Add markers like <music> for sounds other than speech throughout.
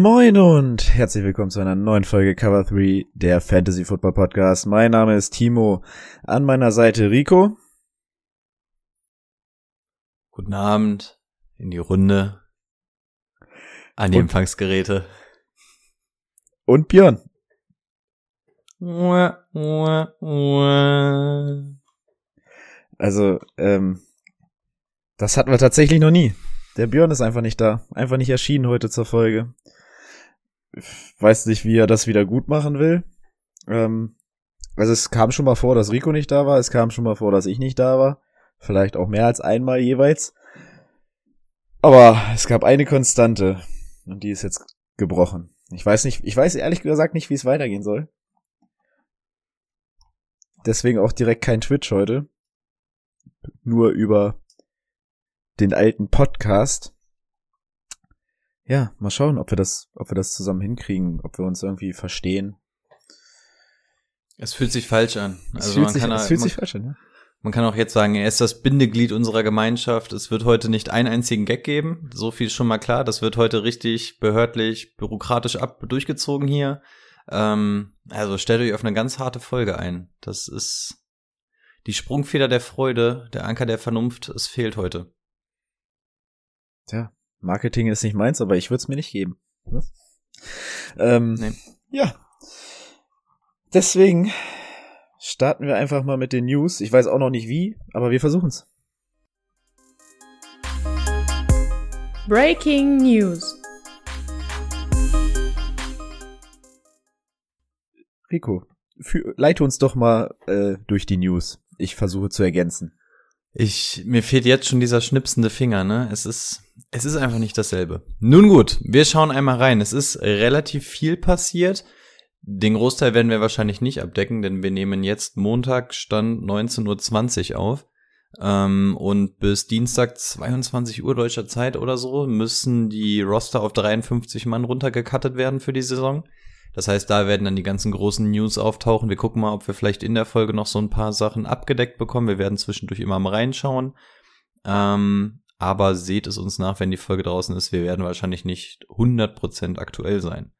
Moin und herzlich willkommen zu einer neuen Folge Cover 3 der Fantasy Football Podcast. Mein Name ist Timo, an meiner Seite Rico. Guten Abend in die Runde an die Und- Empfangsgeräte. Und Björn. Also, ähm, das hatten wir tatsächlich noch nie. Der Björn ist einfach nicht da. Einfach nicht erschienen heute zur Folge. Weiß nicht, wie er das wieder gut machen will. Ähm, also es kam schon mal vor, dass Rico nicht da war. Es kam schon mal vor, dass ich nicht da war. Vielleicht auch mehr als einmal jeweils. Aber es gab eine Konstante. Und die ist jetzt gebrochen. Ich weiß nicht, ich weiß ehrlich gesagt nicht, wie es weitergehen soll. Deswegen auch direkt kein Twitch heute. Nur über den alten Podcast. Ja, mal schauen, ob wir das, ob wir das zusammen hinkriegen, ob wir uns irgendwie verstehen. Es fühlt sich falsch an. Es Also fühlt, man sich, kann, es auch- fühlt man, sich falsch an, ja. man kann auch jetzt sagen, er ist das Bindeglied unserer Gemeinschaft. Es wird heute nicht einen einzigen Gag geben. So viel ist schon mal klar. Das wird heute richtig behördlich, bürokratisch ab durchgezogen hier. Ähm, also stellt euch auf eine ganz harte Folge ein. Das ist die Sprungfeder der Freude, der Anker der Vernunft. Es fehlt heute. Tja, Marketing ist nicht meins, aber ich würde es mir nicht geben. Ähm, Nee. Ja. Deswegen starten wir einfach mal mit den News. Ich weiß auch noch nicht wie, aber wir versuchen's. Breaking News. Rico, für, leite uns doch mal äh, durch die News. Ich versuche zu ergänzen. Ich, mir fehlt jetzt schon dieser schnipsende Finger, ne? Es ist, es ist einfach nicht dasselbe. Nun gut, wir schauen einmal rein. Es ist relativ viel passiert. Den Großteil werden wir wahrscheinlich nicht abdecken, denn wir nehmen jetzt Montag Stand 19.20 Uhr auf. Ähm, und bis Dienstag 22 Uhr deutscher Zeit oder so müssen die Roster auf 53 Mann runtergekattet werden für die Saison. Das heißt, da werden dann die ganzen großen News auftauchen. Wir gucken mal, ob wir vielleicht in der Folge noch so ein paar Sachen abgedeckt bekommen. Wir werden zwischendurch immer mal reinschauen. Ähm, aber seht es uns nach, wenn die Folge draußen ist. Wir werden wahrscheinlich nicht 100% aktuell sein.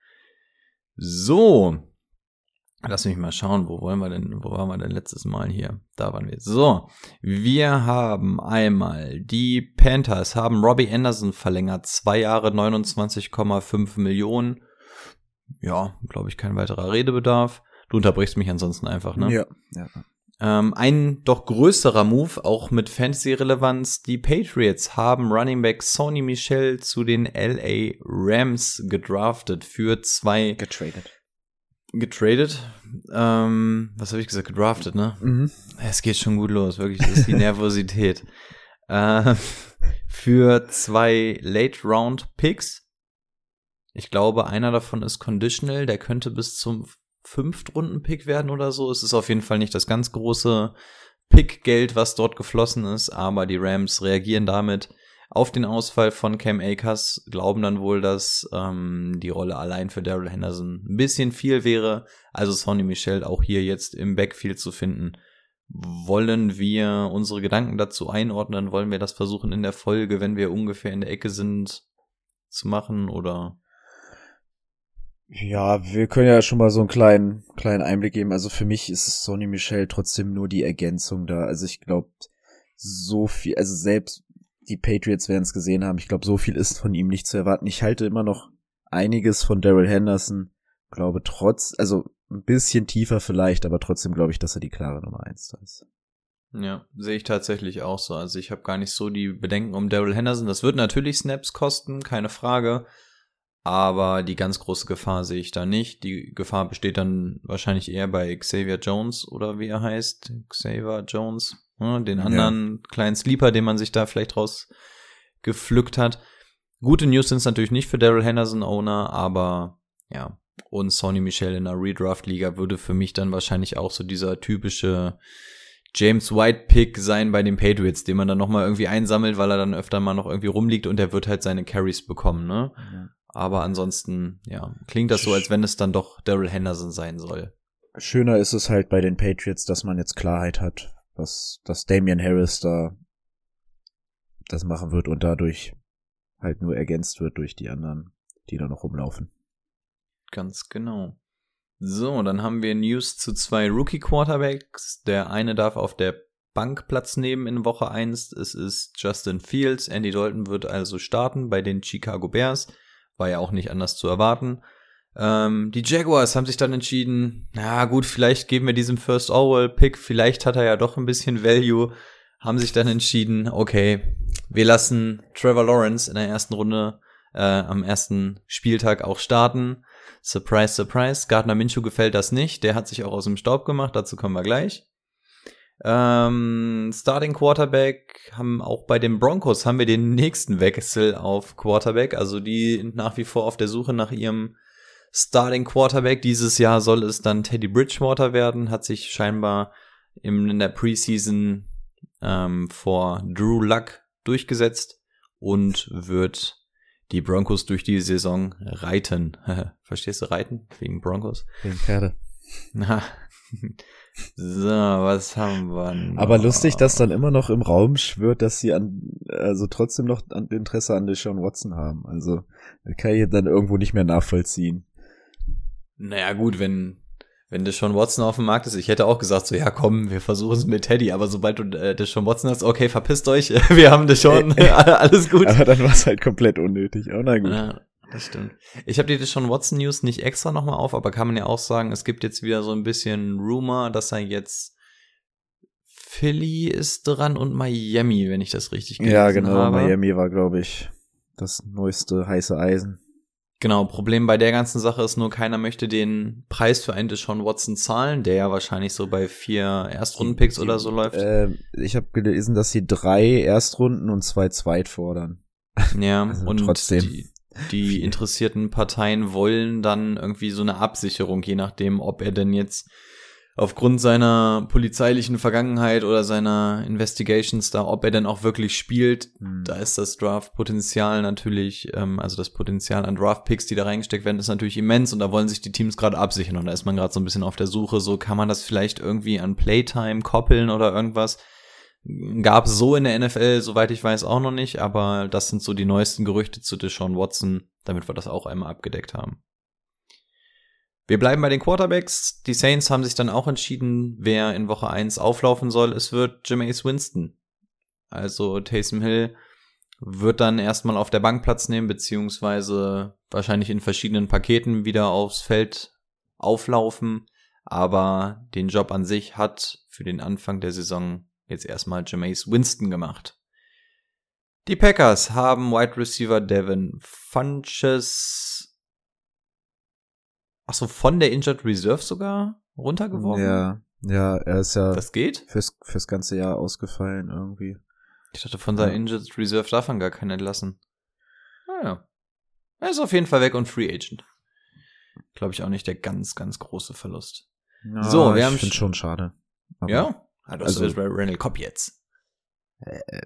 So. Lass mich mal schauen, wo wollen wir denn, wo waren wir denn letztes Mal hier? Da waren wir. So. Wir haben einmal die Panthers haben Robbie Anderson verlängert. Zwei Jahre 29,5 Millionen ja, glaube ich, kein weiterer Redebedarf. Du unterbrichst mich ansonsten einfach, ne? Ja. ja. Ähm, ein doch größerer Move, auch mit Fantasy-Relevanz. Die Patriots haben Running Back Sony Michel zu den LA Rams gedraftet für zwei Getradet. getradet. Ähm, was habe ich gesagt? Gedraftet, ne? Mhm. Es geht schon gut los, wirklich. Das ist die <laughs> Nervosität. äh, für zwei Late-Round-Picks. Ich glaube, einer davon ist conditional. Der könnte bis zum Fünftrunden-Pick werden oder so. Es ist auf jeden Fall nicht das ganz große Pick-Geld, was dort geflossen ist. Aber die Rams reagieren damit auf den Ausfall von Cam Akers. Glauben dann wohl, dass ähm, die Rolle allein für Daryl Henderson ein bisschen viel wäre. Also Sonny Michel auch hier jetzt im Backfield zu finden. Wollen wir unsere Gedanken dazu einordnen? Wollen wir das versuchen in der Folge, wenn wir ungefähr in der Ecke sind, zu machen? Oder Ja, wir können ja schon mal so einen kleinen, kleinen Einblick geben. Also für mich ist Sonny Michel trotzdem nur die Ergänzung da. Also ich glaube, so viel, also selbst die Patriots werden es gesehen haben. Ich glaube, so viel ist von ihm nicht zu erwarten. Ich halte immer noch einiges von Daryl Henderson. Glaube trotz, also ein bisschen tiefer vielleicht, aber trotzdem glaube ich, dass er die klare Nummer eins da ist. Ja, sehe ich tatsächlich auch so. Also ich habe gar nicht so die Bedenken um Daryl Henderson. Das wird natürlich Snaps kosten, keine Frage. Aber die ganz große Gefahr sehe ich da nicht. Die Gefahr besteht dann wahrscheinlich eher bei Xavier Jones oder wie er heißt. Xavier Jones. ne, Den anderen kleinen Sleeper, den man sich da vielleicht rausgepflückt hat. Gute News sind es natürlich nicht für Daryl Henderson Owner, aber ja. Und Sonny Michel in einer Redraft-Liga würde für mich dann wahrscheinlich auch so dieser typische James White-Pick sein bei den Patriots, den man dann nochmal irgendwie einsammelt, weil er dann öfter mal noch irgendwie rumliegt und der wird halt seine Carries bekommen, ne? Ja. Aber ansonsten, ja, klingt das so, als wenn es dann doch Daryl Henderson sein soll. Schöner ist es halt bei den Patriots, dass man jetzt Klarheit hat, was, dass Damian Harris da das machen wird und dadurch halt nur ergänzt wird durch die anderen, die da noch rumlaufen. Ganz genau. So, dann haben wir News zu zwei Rookie-Quarterbacks. Der eine darf auf der Bank Platz nehmen in Woche 1. Es ist Justin Fields. Andy Dalton wird also starten bei den Chicago Bears. War ja auch nicht anders zu erwarten. Ähm, die Jaguars haben sich dann entschieden, na gut, vielleicht geben wir diesem First Overall Pick, vielleicht hat er ja doch ein bisschen Value. Haben sich dann entschieden, okay, wir lassen Trevor Lawrence in der ersten Runde äh, am ersten Spieltag auch starten. Surprise, surprise. Gardner Minshew gefällt das nicht. Der hat sich auch aus dem Staub gemacht. Dazu kommen wir gleich. Ähm, Starting Quarterback haben auch bei den Broncos haben wir den nächsten Wechsel auf Quarterback. Also die nach wie vor auf der Suche nach ihrem Starting Quarterback. Dieses Jahr soll es dann Teddy Bridgewater werden. Hat sich scheinbar in der Preseason ähm, vor Drew Luck durchgesetzt und wird die Broncos durch die Saison reiten. <laughs> Verstehst du reiten? Wegen Broncos? Wegen Pferde. Na. <laughs> <laughs> So, was haben wir noch? Aber lustig, dass dann immer noch im Raum schwört, dass sie an, also trotzdem noch an Interesse an Deshaun Watson haben. Also, kann ich dann irgendwo nicht mehr nachvollziehen. Naja, gut, wenn wenn Deshaun Watson auf dem Markt ist, ich hätte auch gesagt, so, ja komm, wir versuchen es mit Teddy, aber sobald du äh, Deshaun Watson hast, okay, verpisst euch, <laughs> wir haben Deshaun, <laughs> alles gut. Aber dann war es halt komplett unnötig, oh na gut. Ja, das stimmt. Ich habe die Deshaun Watson News nicht extra nochmal auf, aber kann man ja auch sagen, es gibt jetzt wieder so ein bisschen Rumor, dass er jetzt Philly ist dran und Miami, wenn ich das richtig gelesen habe. Ja, genau, habe. Miami war, glaube ich, das neueste heiße Eisen. Genau, Problem bei der ganzen Sache ist nur, keiner möchte den Preis für einen Deshaun Watson zahlen, der ja wahrscheinlich so bei vier Erstrundenpicks oder so läuft. Äh, ich habe gelesen, dass sie drei Erstrunden und zwei Zweit fordern. Ja, <laughs> also und trotzdem. Die, die interessierten Parteien wollen dann irgendwie so eine Absicherung, je nachdem, ob er denn jetzt aufgrund seiner polizeilichen Vergangenheit oder seiner Investigations da, ob er denn auch wirklich spielt, mhm. da ist das Draft-Potenzial natürlich, ähm, also das Potenzial an Draft-Picks, die da reingesteckt werden, ist natürlich immens und da wollen sich die Teams gerade absichern und da ist man gerade so ein bisschen auf der Suche, so kann man das vielleicht irgendwie an Playtime koppeln oder irgendwas. Gab so in der NFL, soweit ich weiß, auch noch nicht, aber das sind so die neuesten Gerüchte zu Deshaun Watson, damit wir das auch einmal abgedeckt haben. Wir bleiben bei den Quarterbacks. Die Saints haben sich dann auch entschieden, wer in Woche 1 auflaufen soll. Es wird Jameis Winston. Also Taysom Hill wird dann erstmal auf der Bank Platz nehmen, beziehungsweise wahrscheinlich in verschiedenen Paketen wieder aufs Feld auflaufen. Aber den Job an sich hat für den Anfang der Saison jetzt erstmal Jameis Winston gemacht. Die Packers haben Wide Receiver Devin Funches Ach so, von der Injured Reserve sogar runtergeworfen? Ja, ja, er ist ja. Das geht? Fürs, fürs ganze Jahr ausgefallen irgendwie. Ich dachte, von seiner ja. Injured Reserve darf man gar keinen entlassen. Naja. Ah, er ist auf jeden Fall weg und Free Agent. Glaube ich auch nicht der ganz, ganz große Verlust. Ja, so, wir ich haben. Ich finde schon schade. ja? Ah, du also, bei Randall Cobb jetzt. Äh,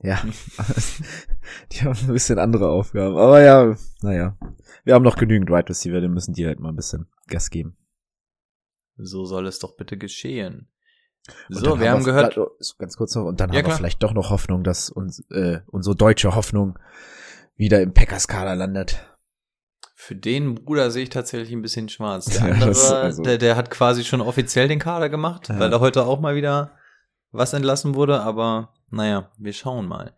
ja, <laughs> die haben ein bisschen andere Aufgaben. Aber ja, naja. Wir haben noch genügend Right Receiver, den müssen die halt mal ein bisschen Gas geben. So soll es doch bitte geschehen. so, wir haben, haben gehört. Ganz kurz noch, und dann ja, haben klar. wir vielleicht doch noch Hoffnung, dass uns, äh, unsere deutsche Hoffnung wieder im Packers-Kader landet. Für den Bruder sehe ich tatsächlich ein bisschen schwarz. Der <laughs> andere, ja, also der, der hat quasi schon offiziell den Kader gemacht, ja. weil er heute auch mal wieder was entlassen wurde, aber naja, wir schauen mal.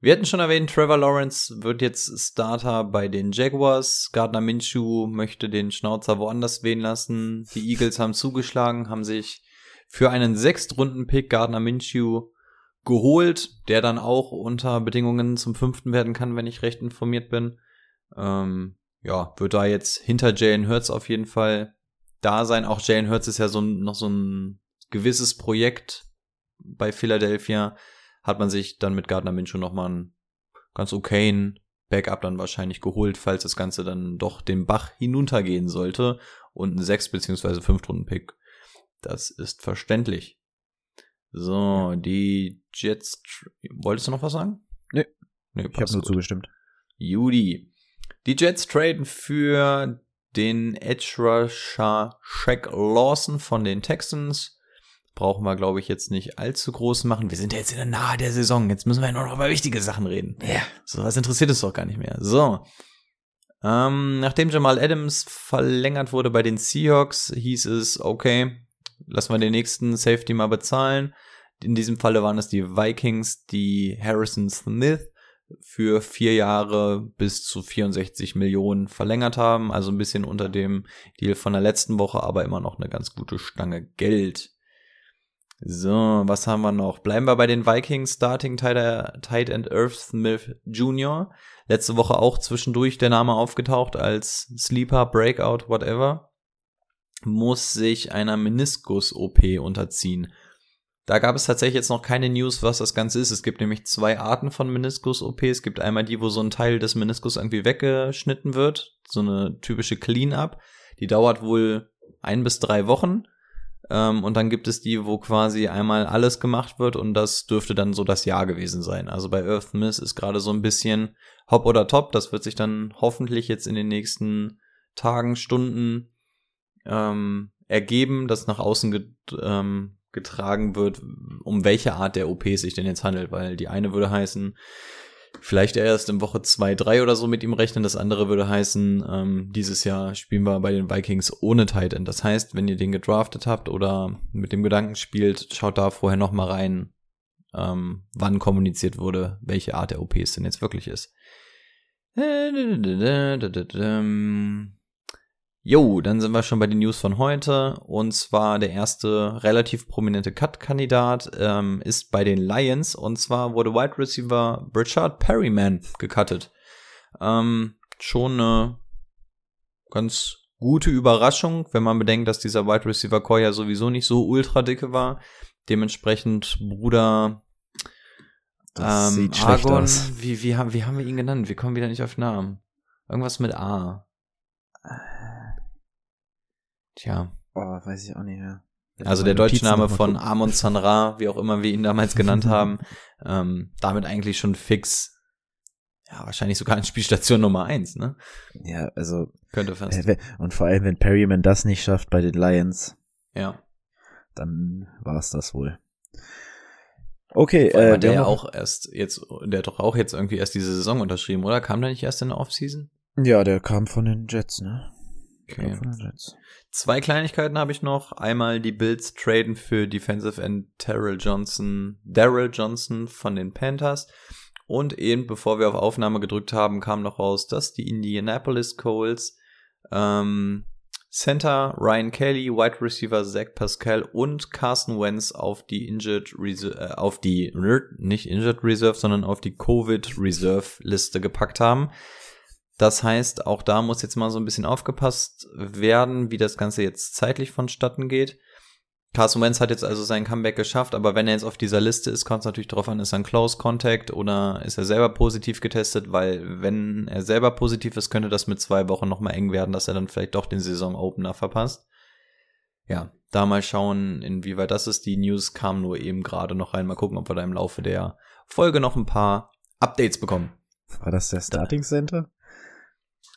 Wir hatten schon erwähnt, Trevor Lawrence wird jetzt Starter bei den Jaguars. Gardner Minshew möchte den Schnauzer woanders wehen lassen. Die Eagles haben zugeschlagen, haben sich für einen Sechstrunden-Pick Gardner Minshew geholt, der dann auch unter Bedingungen zum fünften werden kann, wenn ich recht informiert bin. Ähm, ja, wird da jetzt hinter Jalen Hurts auf jeden Fall da sein. Auch Jalen Hurts ist ja so noch so ein gewisses Projekt bei Philadelphia hat man sich dann mit Gardner Minshew nochmal einen ganz okayen Backup dann wahrscheinlich geholt, falls das Ganze dann doch den Bach hinuntergehen sollte. Und ein 6 bzw. 5 Runden Pick. Das ist verständlich. So, die Jets. Wolltest du noch was sagen? Nee. nee ich habe nur gut. zugestimmt. Judy. Die Jets traden für den Edge Rusher Shaq Lawson von den Texans. Brauchen wir, glaube ich, jetzt nicht allzu groß machen. Wir sind ja jetzt in der Nahe der Saison. Jetzt müssen wir ja nur noch über wichtige Sachen reden. Ja. So was interessiert es doch gar nicht mehr. So. Ähm, nachdem Jamal Adams verlängert wurde bei den Seahawks, hieß es, okay, lassen wir den nächsten Safety mal bezahlen. In diesem Falle waren es die Vikings, die Harrison Smith für vier Jahre bis zu 64 Millionen verlängert haben. Also ein bisschen unter dem Deal von der letzten Woche, aber immer noch eine ganz gute Stange Geld. So, was haben wir noch? Bleiben wir bei den Vikings Starting Tight End Earth Smith Jr. Letzte Woche auch zwischendurch der Name aufgetaucht als Sleeper, Breakout, whatever. Muss sich einer Meniskus-OP unterziehen. Da gab es tatsächlich jetzt noch keine News, was das Ganze ist. Es gibt nämlich zwei Arten von Meniskus-OP. Es gibt einmal die, wo so ein Teil des Meniskus irgendwie weggeschnitten wird. So eine typische Clean-Up. Die dauert wohl ein bis drei Wochen. Ähm, und dann gibt es die, wo quasi einmal alles gemacht wird und das dürfte dann so das Jahr gewesen sein. Also bei Earth Miss ist gerade so ein bisschen Hop oder Top. Das wird sich dann hoffentlich jetzt in den nächsten Tagen, Stunden ähm, ergeben, dass nach außen ähm, getragen wird, um welche Art der OP sich denn jetzt handelt, weil die eine würde heißen, vielleicht erst in Woche zwei, drei oder so mit ihm rechnen. Das andere würde heißen, ähm, dieses Jahr spielen wir bei den Vikings ohne Tight End. Das heißt, wenn ihr den gedraftet habt oder mit dem Gedanken spielt, schaut da vorher noch mal rein, ähm, wann kommuniziert wurde, welche Art der OP es denn jetzt wirklich ist. Jo, dann sind wir schon bei den News von heute. Und zwar der erste relativ prominente Cut-Kandidat ähm, ist bei den Lions. Und zwar wurde Wide Receiver Richard Perryman gecuttet. Ähm, schon eine ganz gute Überraschung, wenn man bedenkt, dass dieser Wide Receiver Core ja sowieso nicht so ultra dicke war. Dementsprechend Bruder Das ähm, Argon. Wie, wie, haben, wie haben wir ihn genannt? Wir kommen wieder nicht auf Namen. Irgendwas mit A. Tja. Oh, weiß ich auch nicht mehr. Also der deutsche Name von Amon Sanra, wie auch immer wir ihn damals genannt <laughs> haben, ähm, damit eigentlich schon fix. Ja, wahrscheinlich sogar in Spielstation Nummer eins, ne? Ja, also Könnte fast. äh, und vor allem, wenn Perryman das nicht schafft bei den Lions, ja. dann war es das wohl. Okay, äh, hat der ja auch erst jetzt, der hat doch auch jetzt irgendwie erst diese Saison unterschrieben, oder? Kam der nicht erst in der Offseason? ja, der kam von den Jets, ne? Okay. Kam von den Jets. Zwei Kleinigkeiten habe ich noch. Einmal die Bills traden für Defensive End Terrell Johnson, Daryl Johnson von den Panthers. Und eben bevor wir auf Aufnahme gedrückt haben, kam noch raus, dass die Indianapolis Colts ähm, Center Ryan Kelly, Wide Receiver Zach Pascal und Carson Wentz auf die Injured Reserve, äh, auf die nicht Injured Reserve, sondern auf die Covid Reserve Liste gepackt haben. Das heißt, auch da muss jetzt mal so ein bisschen aufgepasst werden, wie das Ganze jetzt zeitlich vonstatten geht. Carson Wentz hat jetzt also sein Comeback geschafft, aber wenn er jetzt auf dieser Liste ist, kommt es natürlich darauf an, ist er ein Close Contact oder ist er selber positiv getestet, weil wenn er selber positiv ist, könnte das mit zwei Wochen nochmal eng werden, dass er dann vielleicht doch den Saison-Opener verpasst. Ja, da mal schauen, inwieweit das ist. Die News kamen nur eben gerade noch rein. Mal gucken, ob wir da im Laufe der Folge noch ein paar Updates bekommen. War das der Starting Center?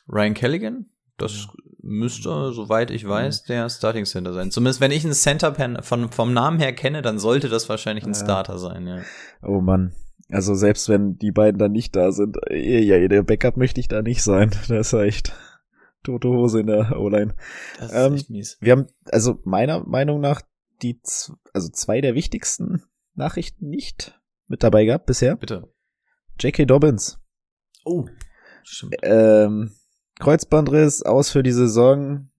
Ryan Kelligan? Das müsste, soweit ich weiß, der Starting Center sein. Zumindest wenn ich einen Center von, vom Namen her kenne, dann sollte das wahrscheinlich ein Ja. Starter sein, ja. Oh Mann. Also selbst wenn die beiden dann nicht da sind, eh, ja, der Backup möchte ich da nicht sein. <laughs> Das ist ja echt tote Hose in der O-Line. Das ist Ähm, echt mies. Wir haben, also meiner Meinung nach, die, also zwei der wichtigsten Nachrichten nicht mit dabei gehabt bisher. Bitte. J.K. Dobbins. Oh. Stimmt. Ähm, Kreuzbandriss aus für die Saison.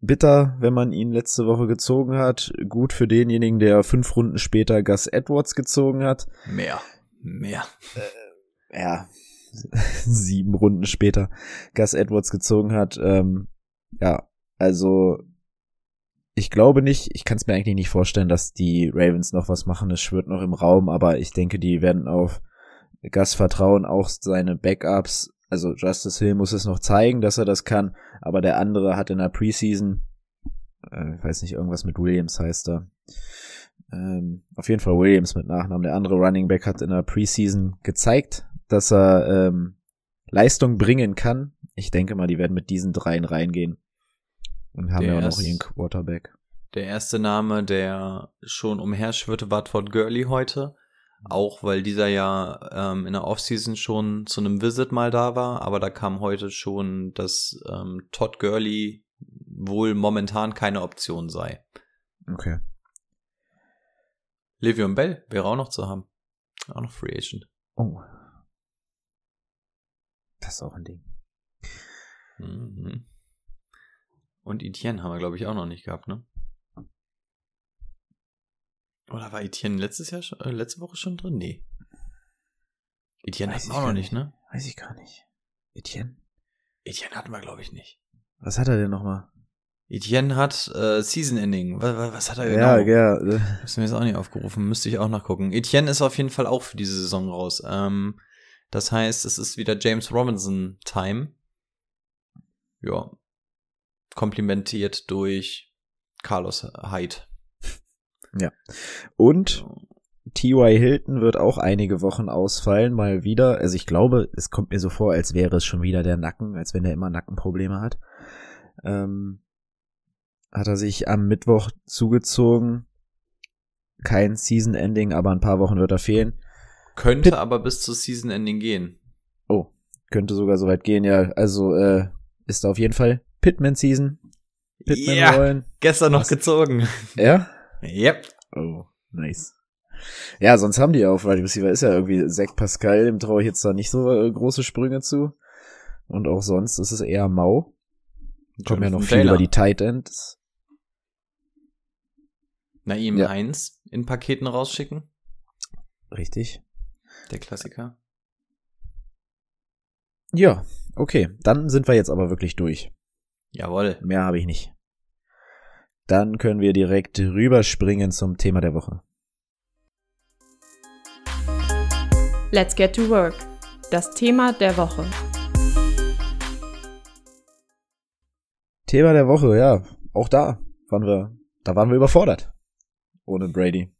Bitter, wenn man ihn letzte Woche gezogen hat. Gut für denjenigen, der fünf Runden später Gus Edwards gezogen hat. Mehr. Mehr. Ja, <laughs> sieben Runden später Gus Edwards gezogen hat. Ähm, ja, also ich glaube nicht, ich kann es mir eigentlich nicht vorstellen, dass die Ravens noch was machen. Es schwirrt noch im Raum, aber ich denke, die werden auf Gas vertrauen auch seine Backups. Also Justice Hill muss es noch zeigen, dass er das kann, aber der andere hat in der Preseason, äh, ich weiß nicht, irgendwas mit Williams heißt er. Ähm, auf jeden Fall Williams mit Nachnamen. Der andere Running Back hat in der Preseason gezeigt, dass er ähm, Leistung bringen kann. Ich denke mal, die werden mit diesen dreien reingehen. Und haben Der ja auch noch ihren Quarterback. Der erste Name, der schon umherschwirrte, war Todd Gurley heute. Auch weil dieser ja ähm, in der Offseason schon zu einem Visit mal da war, aber da kam heute schon, dass ähm, Todd Gurley wohl momentan keine Option sei. Okay. Le'Veon Bell wäre auch noch zu haben. Auch noch Free Agent. Oh. Das ist auch ein Ding. Mhm. Und Etienne haben wir, glaube ich, auch noch nicht gehabt, ne? Oder war Etienne letztes Jahr schon, äh, letzte Woche schon drin? Nee. Etienne Weiß hatten wir auch noch nicht, ne? Weiß ich gar nicht. Etienne? Etienne hatten wir, glaube ich, nicht. Was hat er denn nochmal? Etienne hat äh, Season Ending. Was, was hat er genau? Ja, ja. äh, Hast du mir jetzt auch nicht aufgerufen, müsste ich auch nachgucken. Etienne ist auf jeden Fall auch für diese Saison raus. Ähm, das heißt, es ist wieder James Robinson Time. Ja. Komplimentiert durch Carlos Hyde. Und T.Y. Hilton wird auch einige Wochen ausfallen, mal wieder. Also ich glaube, es kommt mir so vor, als wäre es schon wieder der Nacken, als wenn er immer Nackenprobleme hat. Ähm, hat er sich am Mittwoch zugezogen. Kein Season-Ending, aber ein paar Wochen wird er fehlen. Könnte Pitt- aber bis zu Season Ending gehen. Oh, könnte sogar so weit gehen, ja. Also äh, ist da auf jeden Fall Pitman-Season. Pitman Ja. rollen. Gestern noch Was? gezogen. Ja? Yep. Oh, nice. Ja, sonst haben die ja auf Wide Receiver ist ja irgendwie Zach Pascal, dem traue ich jetzt da nicht so äh, große Sprünge zu. Und auch sonst ist es eher mau. Kommen ja noch viel Taylor. über die Tight Ends. Naim Ja. Heinz in Paketen rausschicken. Richtig. Der Klassiker. Ja, okay. Dann sind wir jetzt aber wirklich durch. Jawohl. Mehr habe ich nicht. Dann können wir direkt rüberspringen zum Thema der Woche. Let's get to work. Das Thema der Woche. Thema der Woche, ja. Auch da waren wir, da waren wir überfordert. Ohne Brady.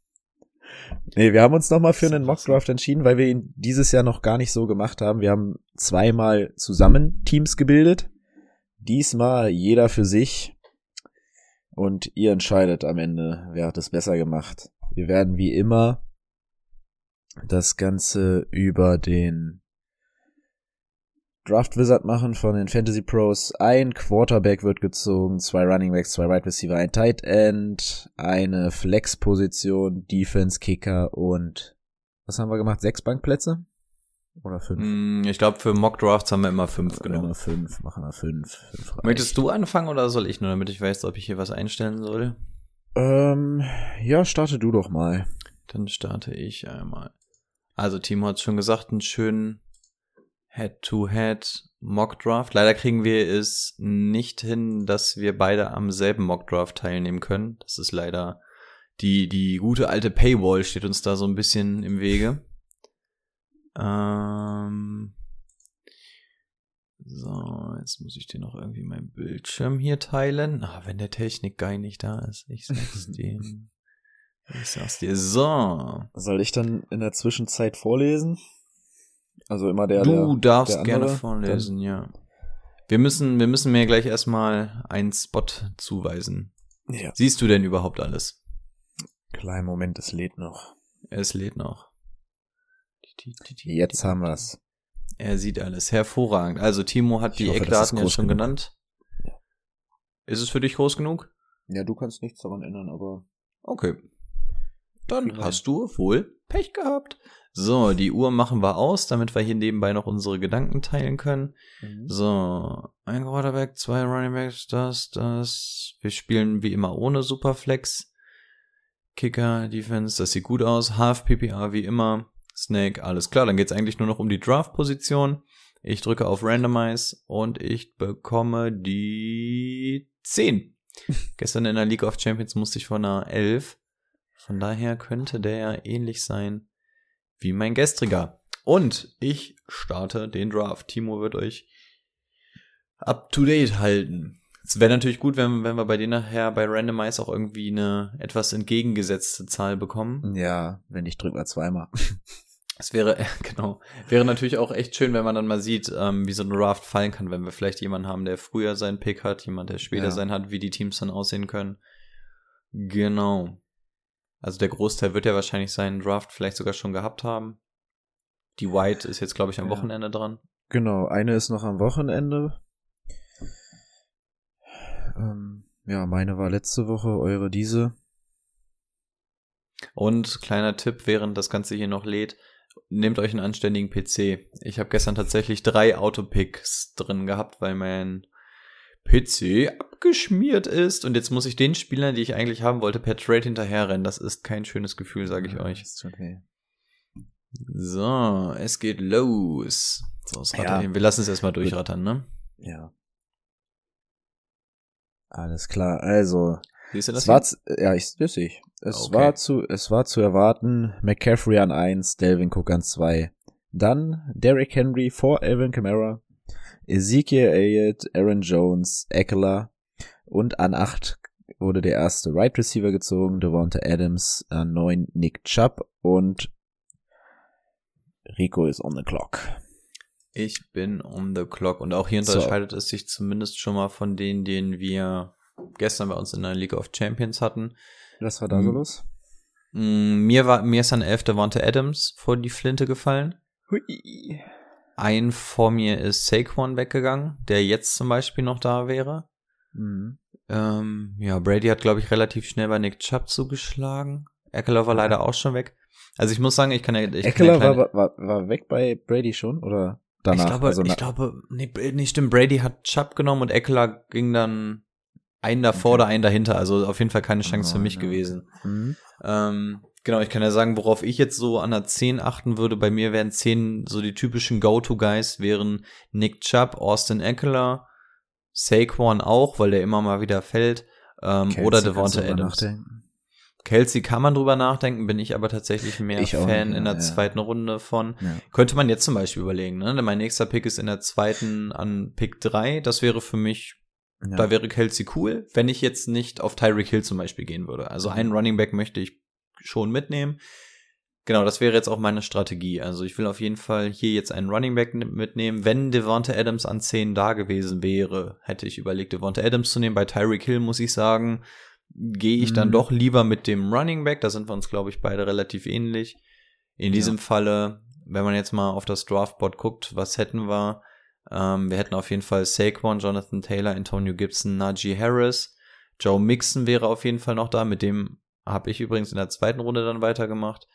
Nee, wir haben uns nochmal für einen Mockdraft entschieden, weil wir ihn dieses Jahr noch gar nicht so gemacht haben. Wir haben zweimal zusammen Teams gebildet. Diesmal jeder für sich. Und ihr entscheidet am Ende, wer hat es besser gemacht. Wir werden wie immer das Ganze über den Draft Wizard machen von den Fantasy Pros. Ein Quarterback wird gezogen, zwei Running Backs, zwei Wide Receiver, ein Tight End, eine Flex-Position, Defense, Kicker und was haben wir gemacht? Sechs Bankplätze? Oder fünf? Mm, Ich glaube, für Mock Drafts haben wir immer fünf Immer genommen. fünf, machen wir fünf. fünf. Möchtest du anfangen oder soll ich nur, damit ich weiß, ob ich hier was einstellen soll? Ähm, ja, starte du doch mal. Dann starte ich einmal. Also, Timo hat schon gesagt, einen schönen Head-to-Head Mock Draft. Leider kriegen wir es nicht hin, dass wir beide am selben Mock Draft teilnehmen können. Das ist leider die, die gute alte Paywall steht uns da so ein bisschen im Wege. Ähm, so, jetzt muss ich dir noch irgendwie meinen Bildschirm hier teilen. Ah, wenn der Technik-Guy nicht da ist. Ich sag's <laughs> dir. Ich sag's dir. So. Soll ich dann in der Zwischenzeit vorlesen? Also immer der, du der, darfst der gerne vorlesen, ja. Wir müssen, wir müssen mir gleich erstmal einen Spot zuweisen. Dann, ja. Siehst du denn überhaupt alles? Kleinen Moment, es lädt noch. Es lädt noch. Jetzt haben wir's. Er sieht alles. Hervorragend. Also Timo hat Ich die hoffe, Eckdaten ja groß schon genug. genannt. Ist es für dich groß genug? Ja, du kannst nichts daran ändern, aber Okay. Dann wir hast du wohl Pech gehabt. So, die Uhr machen wir aus, damit wir hier nebenbei noch unsere Gedanken teilen können. So, ein Quarterback, zwei Running Backs, das, das. Wir spielen wie immer ohne Superflex. Kicker, Defense, das sieht gut aus. Half PPA wie immer. Snake, alles klar. Dann geht's eigentlich nur noch um die Draft-Position. Ich drücke auf Randomize und ich bekomme die 10. <laughs> Gestern in der League of Champions musste ich von einer 11. Von daher könnte der ja ähnlich sein wie mein gestriger. Und ich starte den Draft. Timo wird euch up to date halten. Es wäre natürlich gut, wenn, wenn wir bei dir nachher bei Randomize auch irgendwie eine etwas entgegengesetzte Zahl bekommen. Ja, wenn ich drück mal zweimal. <laughs> Es wäre, <laughs> genau, wäre natürlich auch echt schön, wenn man dann mal sieht, ähm, wie so ein Draft fallen kann, wenn wir vielleicht jemanden haben, der früher seinen Pick hat, jemand, der später Ja. seinen hat, wie die Teams dann aussehen können. Genau. Also der Großteil wird ja wahrscheinlich seinen Draft vielleicht sogar schon gehabt haben. Die White ist jetzt, glaube ich, am Ja. Wochenende dran. Genau, eine ist noch am Wochenende. Ähm, ja, meine war letzte Woche, eure diese. Und kleiner Tipp, während das Ganze hier noch lädt, nehmt euch einen anständigen PC. Ich habe gestern tatsächlich drei Autopicks drin gehabt, weil mein PC abgeschmiert ist und jetzt muss ich den Spielern, die ich eigentlich haben wollte, per Trade hinterherrennen. Das ist kein schönes Gefühl, sage ich Ja, euch. Ist okay. So, es geht los. So, Ja. Wir lassen es erstmal durchrattern, ne? Ja. Alles klar, also. Siehst du das? Es war, zu, ja, ich, das sehe ich. Es Okay. war zu, es war zu erwarten, McCaffrey an 1, Delvin Cook an 2. Dann Derrick Henry vor Alvin Kamara, Ezekiel Elliott, Aaron Jones, Eckler und an 8 wurde der erste Right Receiver gezogen, Devonta Adams, an 9 Nick Chubb und Rico ist on the clock. Ich bin on the clock und auch hier So. unterscheidet es sich zumindest schon mal von denen, den wir gestern bei uns in der League of Champions hatten. Was war da so Hm. los? Mm, Mir war mir ist an 11 Devonta Adams vor die Flinte gefallen. Hui. Ein vor mir ist Saquon weggegangen, der jetzt zum Beispiel noch da wäre. Mhm. Ähm, ja, Brady hat, glaube ich, relativ schnell bei Nick Chubb zugeschlagen. Eckler war leider auch schon weg. Also ich muss sagen, ich kann ja. Ich kann ja Eckler war, war, war weg bei Brady schon oder danach? Ich glaube, Also ich glaube, nee, nee, stimmt, Brady hat Chubb genommen und Eckler ging dann einen davor Okay. oder einen dahinter. Also auf jeden Fall keine Chance für Oh, mich ja. gewesen. Mhm. Ähm, genau, ich kann ja sagen, worauf ich jetzt so an der 10 achten würde. Bei mir wären 10 so die typischen Go-To-Guys wären Nick Chubb, Austin Eckler, Saquon auch, weil der immer mal wieder fällt. Ähm, Kelsey, oder Devonta Adams. Kelsey kann man drüber nachdenken, bin ich aber tatsächlich mehr Ich Fan nicht, in der ja. zweiten Runde von. Ja. Könnte man jetzt zum Beispiel überlegen, ne? Denn Mein nächster Pick ist in der zweiten an Pick 3. Das wäre für mich, Ja. da wäre Kelsey cool, wenn ich jetzt nicht auf Tyreek Hill zum Beispiel gehen würde. Also einen Running Back möchte ich schon mitnehmen. Genau, das wäre jetzt auch meine Strategie. Also ich will auf jeden Fall hier jetzt einen Running Back mitnehmen. Wenn Devonta Adams an 10 da gewesen wäre, hätte ich überlegt, Devonta Adams zu nehmen. Bei Tyreek Hill muss ich sagen, gehe ich dann Mhm. doch lieber mit dem Running Back. Da sind wir uns, glaube ich, beide relativ ähnlich. In diesem Falle, wenn man jetzt mal auf das Draftboard guckt, was hätten wir? Ähm, wir hätten auf jeden Fall Saquon, Jonathan Taylor, Antonio Gibson, Najee Harris. Joe Mixon wäre auf jeden Fall noch da. Mit dem habe ich übrigens in der zweiten Runde dann weitergemacht.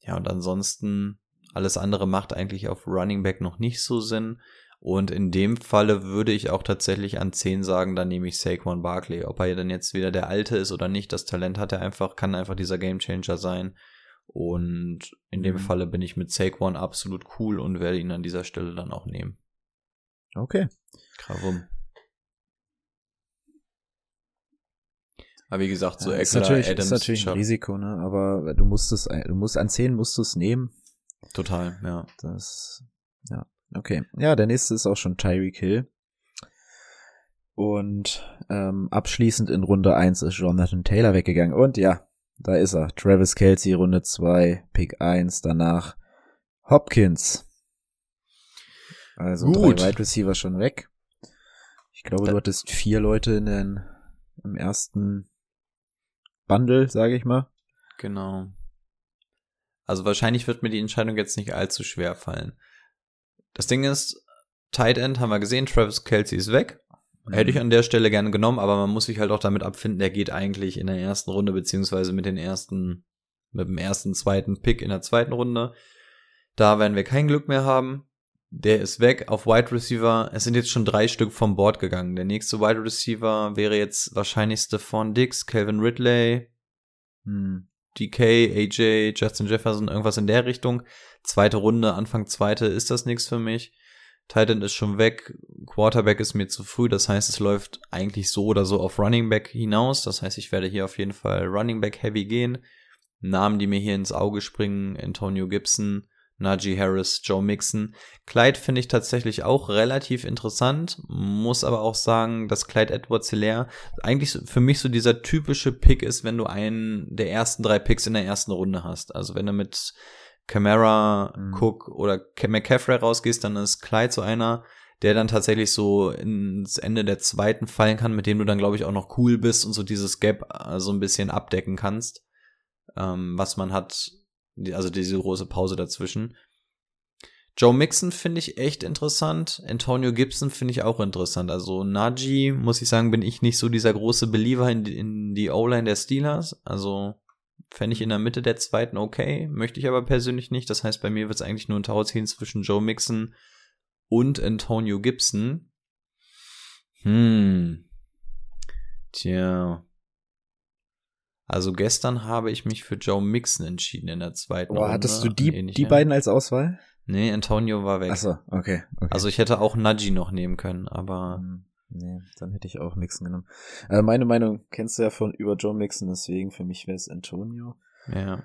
Ja, und ansonsten alles andere macht eigentlich auf Running Back noch nicht so Sinn. Und in dem Falle würde ich auch tatsächlich an 10 sagen, dann nehme ich Saquon Barkley. Ob er dann jetzt wieder der Alte ist oder nicht, das Talent hat er einfach, kann einfach dieser Gamechanger sein. Und in dem Mhm. Falle bin ich mit Saquon absolut cool und werde ihn an dieser Stelle dann auch nehmen. Okay. Krawum. Aber wie gesagt, so Ja, ist Eckler, natürlich, Adams, ist natürlich ein. Risiko, ne? Aber du musst es, du musst an 10 musst du es nehmen. Total, ja. Das, ja, okay. Ja, der nächste ist auch schon Tyreek Hill. Und ähm, abschließend in Runde 1 ist Jonathan Taylor weggegangen. Und ja, da ist er. Travis Kelsey, Runde 2, Pick 1, danach Hopkins. Also Gut. drei Wide Receiver schon weg. Ich glaube, Da- du hattest vier Leute in den, im ersten Bundle, sage ich mal. Genau. Also wahrscheinlich wird mir die Entscheidung jetzt nicht allzu schwer fallen. Das Ding ist, Tight End haben wir gesehen, Travis Kelsey ist weg. Hätte ich an der Stelle gerne genommen, aber man muss sich halt auch damit abfinden, der geht eigentlich in der ersten Runde, beziehungsweise mit den ersten, mit dem ersten, zweiten Pick in der zweiten Runde. Da werden wir kein Glück mehr haben. Der ist weg auf Wide Receiver. Es sind jetzt schon drei Stück vom Board gegangen. Der nächste Wide Receiver wäre jetzt wahrscheinlich Stephon Dix, Calvin Ridley, Hm. DK, AJ, Justin Jefferson, irgendwas in der Richtung. Zweite Runde, Anfang zweite ist das nichts für mich. Titan ist schon weg, Quarterback ist mir zu früh, das heißt, es läuft eigentlich so oder so auf Running Back hinaus. Das heißt, ich werde hier auf jeden Fall Running Back heavy gehen. Namen, die mir hier ins Auge springen, Antonio Gibson, Najee Harris, Joe Mixon. Clyde finde ich tatsächlich auch relativ interessant, muss aber auch sagen, dass Clyde Edwards Hilaire eigentlich für mich so dieser typische Pick ist, wenn du einen der ersten drei Picks in der ersten Runde hast. Also wenn du mit Camara, mhm. Cook oder McCaffrey rausgehst, dann ist Clyde so einer, der dann tatsächlich so ins Ende der zweiten fallen kann, mit dem du dann, glaube ich, auch noch cool bist und so dieses Gap äh, so ein bisschen abdecken kannst, ähm, was man hat, also diese große Pause dazwischen. Joe Mixon finde ich echt interessant. Antonio Gibson finde ich auch interessant. Also Najee, muss ich sagen, bin ich nicht so dieser große Believer in die, in die O-Line der Steelers. Also fände ich in der Mitte der zweiten okay, möchte ich aber persönlich nicht. Das heißt, bei mir wird es eigentlich nur ein Tau ziehen zwischen Joe Mixon und Antonio Gibson. Hm. Tja. Also gestern habe ich mich für Joe Mixon entschieden in der zweiten Boah, Runde. hattest du die, die beiden als Auswahl? Nee, Antonio war weg. Achso, okay, okay. Also ich hätte auch Najee noch nehmen können, aber. Hm, nee, dann hätte ich auch Mixon genommen. Äh, meine Meinung kennst du ja von über Joe Mixon, deswegen für mich wäre es Antonio. Ja.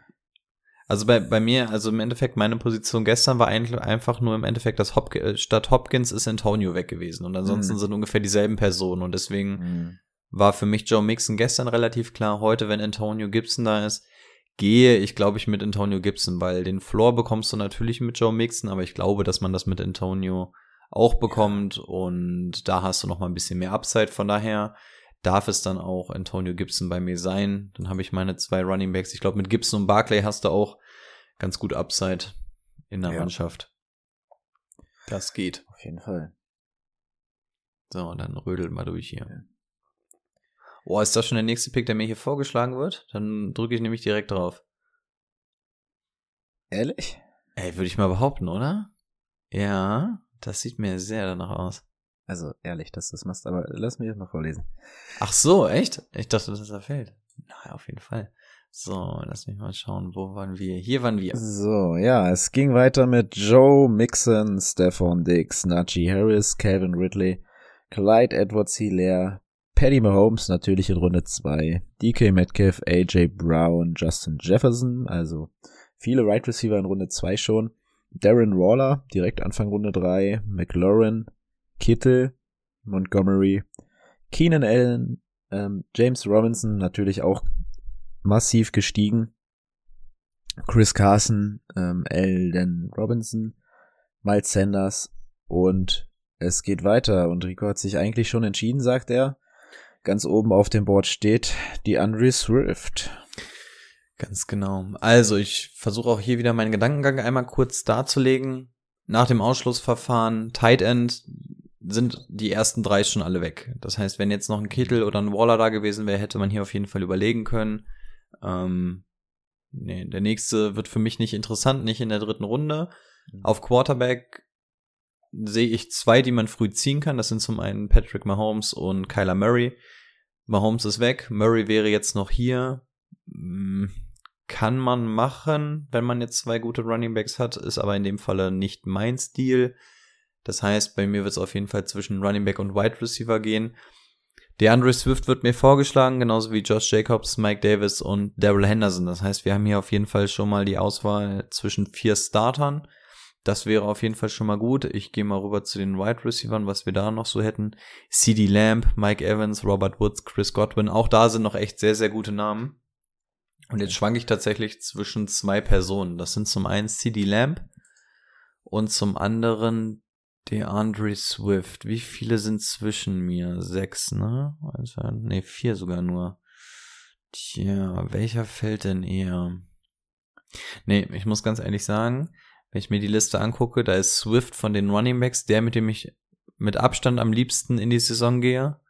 Also bei, bei mir, also im Endeffekt, meine Position gestern war eigentlich einfach nur im Endeffekt, dass Hop äh, statt Hopkins ist Antonio weg gewesen. Und ansonsten mhm. sind ungefähr dieselben Personen. Und deswegen mhm. War für mich Joe Mixon gestern relativ klar. Heute, wenn Antonio Gibson da ist, gehe ich, glaube ich, mit Antonio Gibson, weil den Floor bekommst du natürlich mit Joe Mixon, aber ich glaube, dass man das mit Antonio auch bekommt. Und da hast du noch mal ein bisschen mehr Upside. Von daher darf es dann auch Antonio Gibson bei mir sein. Dann habe ich meine zwei Running Backs. Ich glaube, mit Gibson und Barclay hast du auch ganz gut Upside in der ja. Mannschaft. Das geht. Auf jeden Fall. So, dann rödelt mal durch hier. Oh, ist das schon der nächste Pick, der mir hier vorgeschlagen wird? Dann drücke ich nämlich direkt drauf. Ehrlich? Ey, würde ich mal behaupten, oder? Ja, das sieht mir sehr danach aus. Also ehrlich, dass du das machst, aber lass mich das mal vorlesen. Ach so, echt? Ich dachte, dass er fällt. Na, auf jeden Fall. So, lass mich mal schauen, wo waren wir? Hier waren wir. So, ja, es ging weiter mit Joe Mixon, Stephon Diggs, Najee Harris, Calvin Ridley, Clyde Edwards Hilaire, Paddy Mahomes natürlich in Runde 2, DK Metcalf, AJ Brown, Justin Jefferson, also viele Right Receiver in Runde 2 schon. Darren Waller direkt Anfang Runde 3, McLaurin, Kittel, Montgomery, Keenan Allen, ähm, James Robinson natürlich auch massiv gestiegen. Chris Carson, ähm, Elden Robinson, Miles Sanders und es geht weiter. Und Rico hat sich eigentlich schon entschieden, sagt er. Ganz oben auf dem Board steht die Andre Swift. Ganz genau. Also ich versuche auch hier wieder meinen Gedankengang einmal kurz darzulegen. Nach dem Ausschlussverfahren, Tight End sind die ersten drei schon alle weg. Das heißt, wenn jetzt noch ein Kittel oder ein Waller da gewesen wäre, hätte man hier auf jeden Fall überlegen können. Ähm, nee, der nächste wird für mich nicht interessant, nicht in der dritten Runde. Mhm. Auf Quarterback sehe ich zwei, die man früh ziehen kann. Das sind zum einen Patrick Mahomes und Kyler Murray. Mahomes ist weg, Murray wäre jetzt noch hier. Hm, kann man machen, wenn man jetzt zwei gute Running Backs hat, ist aber in dem Falle nicht mein Stil. Das heißt, bei mir wird es auf jeden Fall zwischen Running Back und Wide Receiver gehen. DeAndre Swift wird mir vorgeschlagen, genauso wie Josh Jacobs, Mike Davis und Daryl Henderson. Das heißt, wir haben hier auf jeden Fall schon mal die Auswahl zwischen vier Startern. Das wäre auf jeden Fall schon mal gut. Ich gehe mal rüber zu den Wide Receivers, was wir da noch so hätten. CD Lamb, Mike Evans, Robert Woods, Chris Godwin. Auch da sind noch echt sehr, sehr gute Namen. Und jetzt schwanke ich tatsächlich zwischen zwei Personen. Das sind zum einen CD Lamb und zum anderen DeAndre Swift. Wie viele sind zwischen mir? Sechs, ne? Also, ne, vier sogar nur. Tja, welcher fällt denn eher? Nee, ich muss ganz ehrlich sagen, wenn ich mir die Liste angucke, da ist Swift von den Running Backs der, mit dem ich mit Abstand am liebsten in die Saison gehe.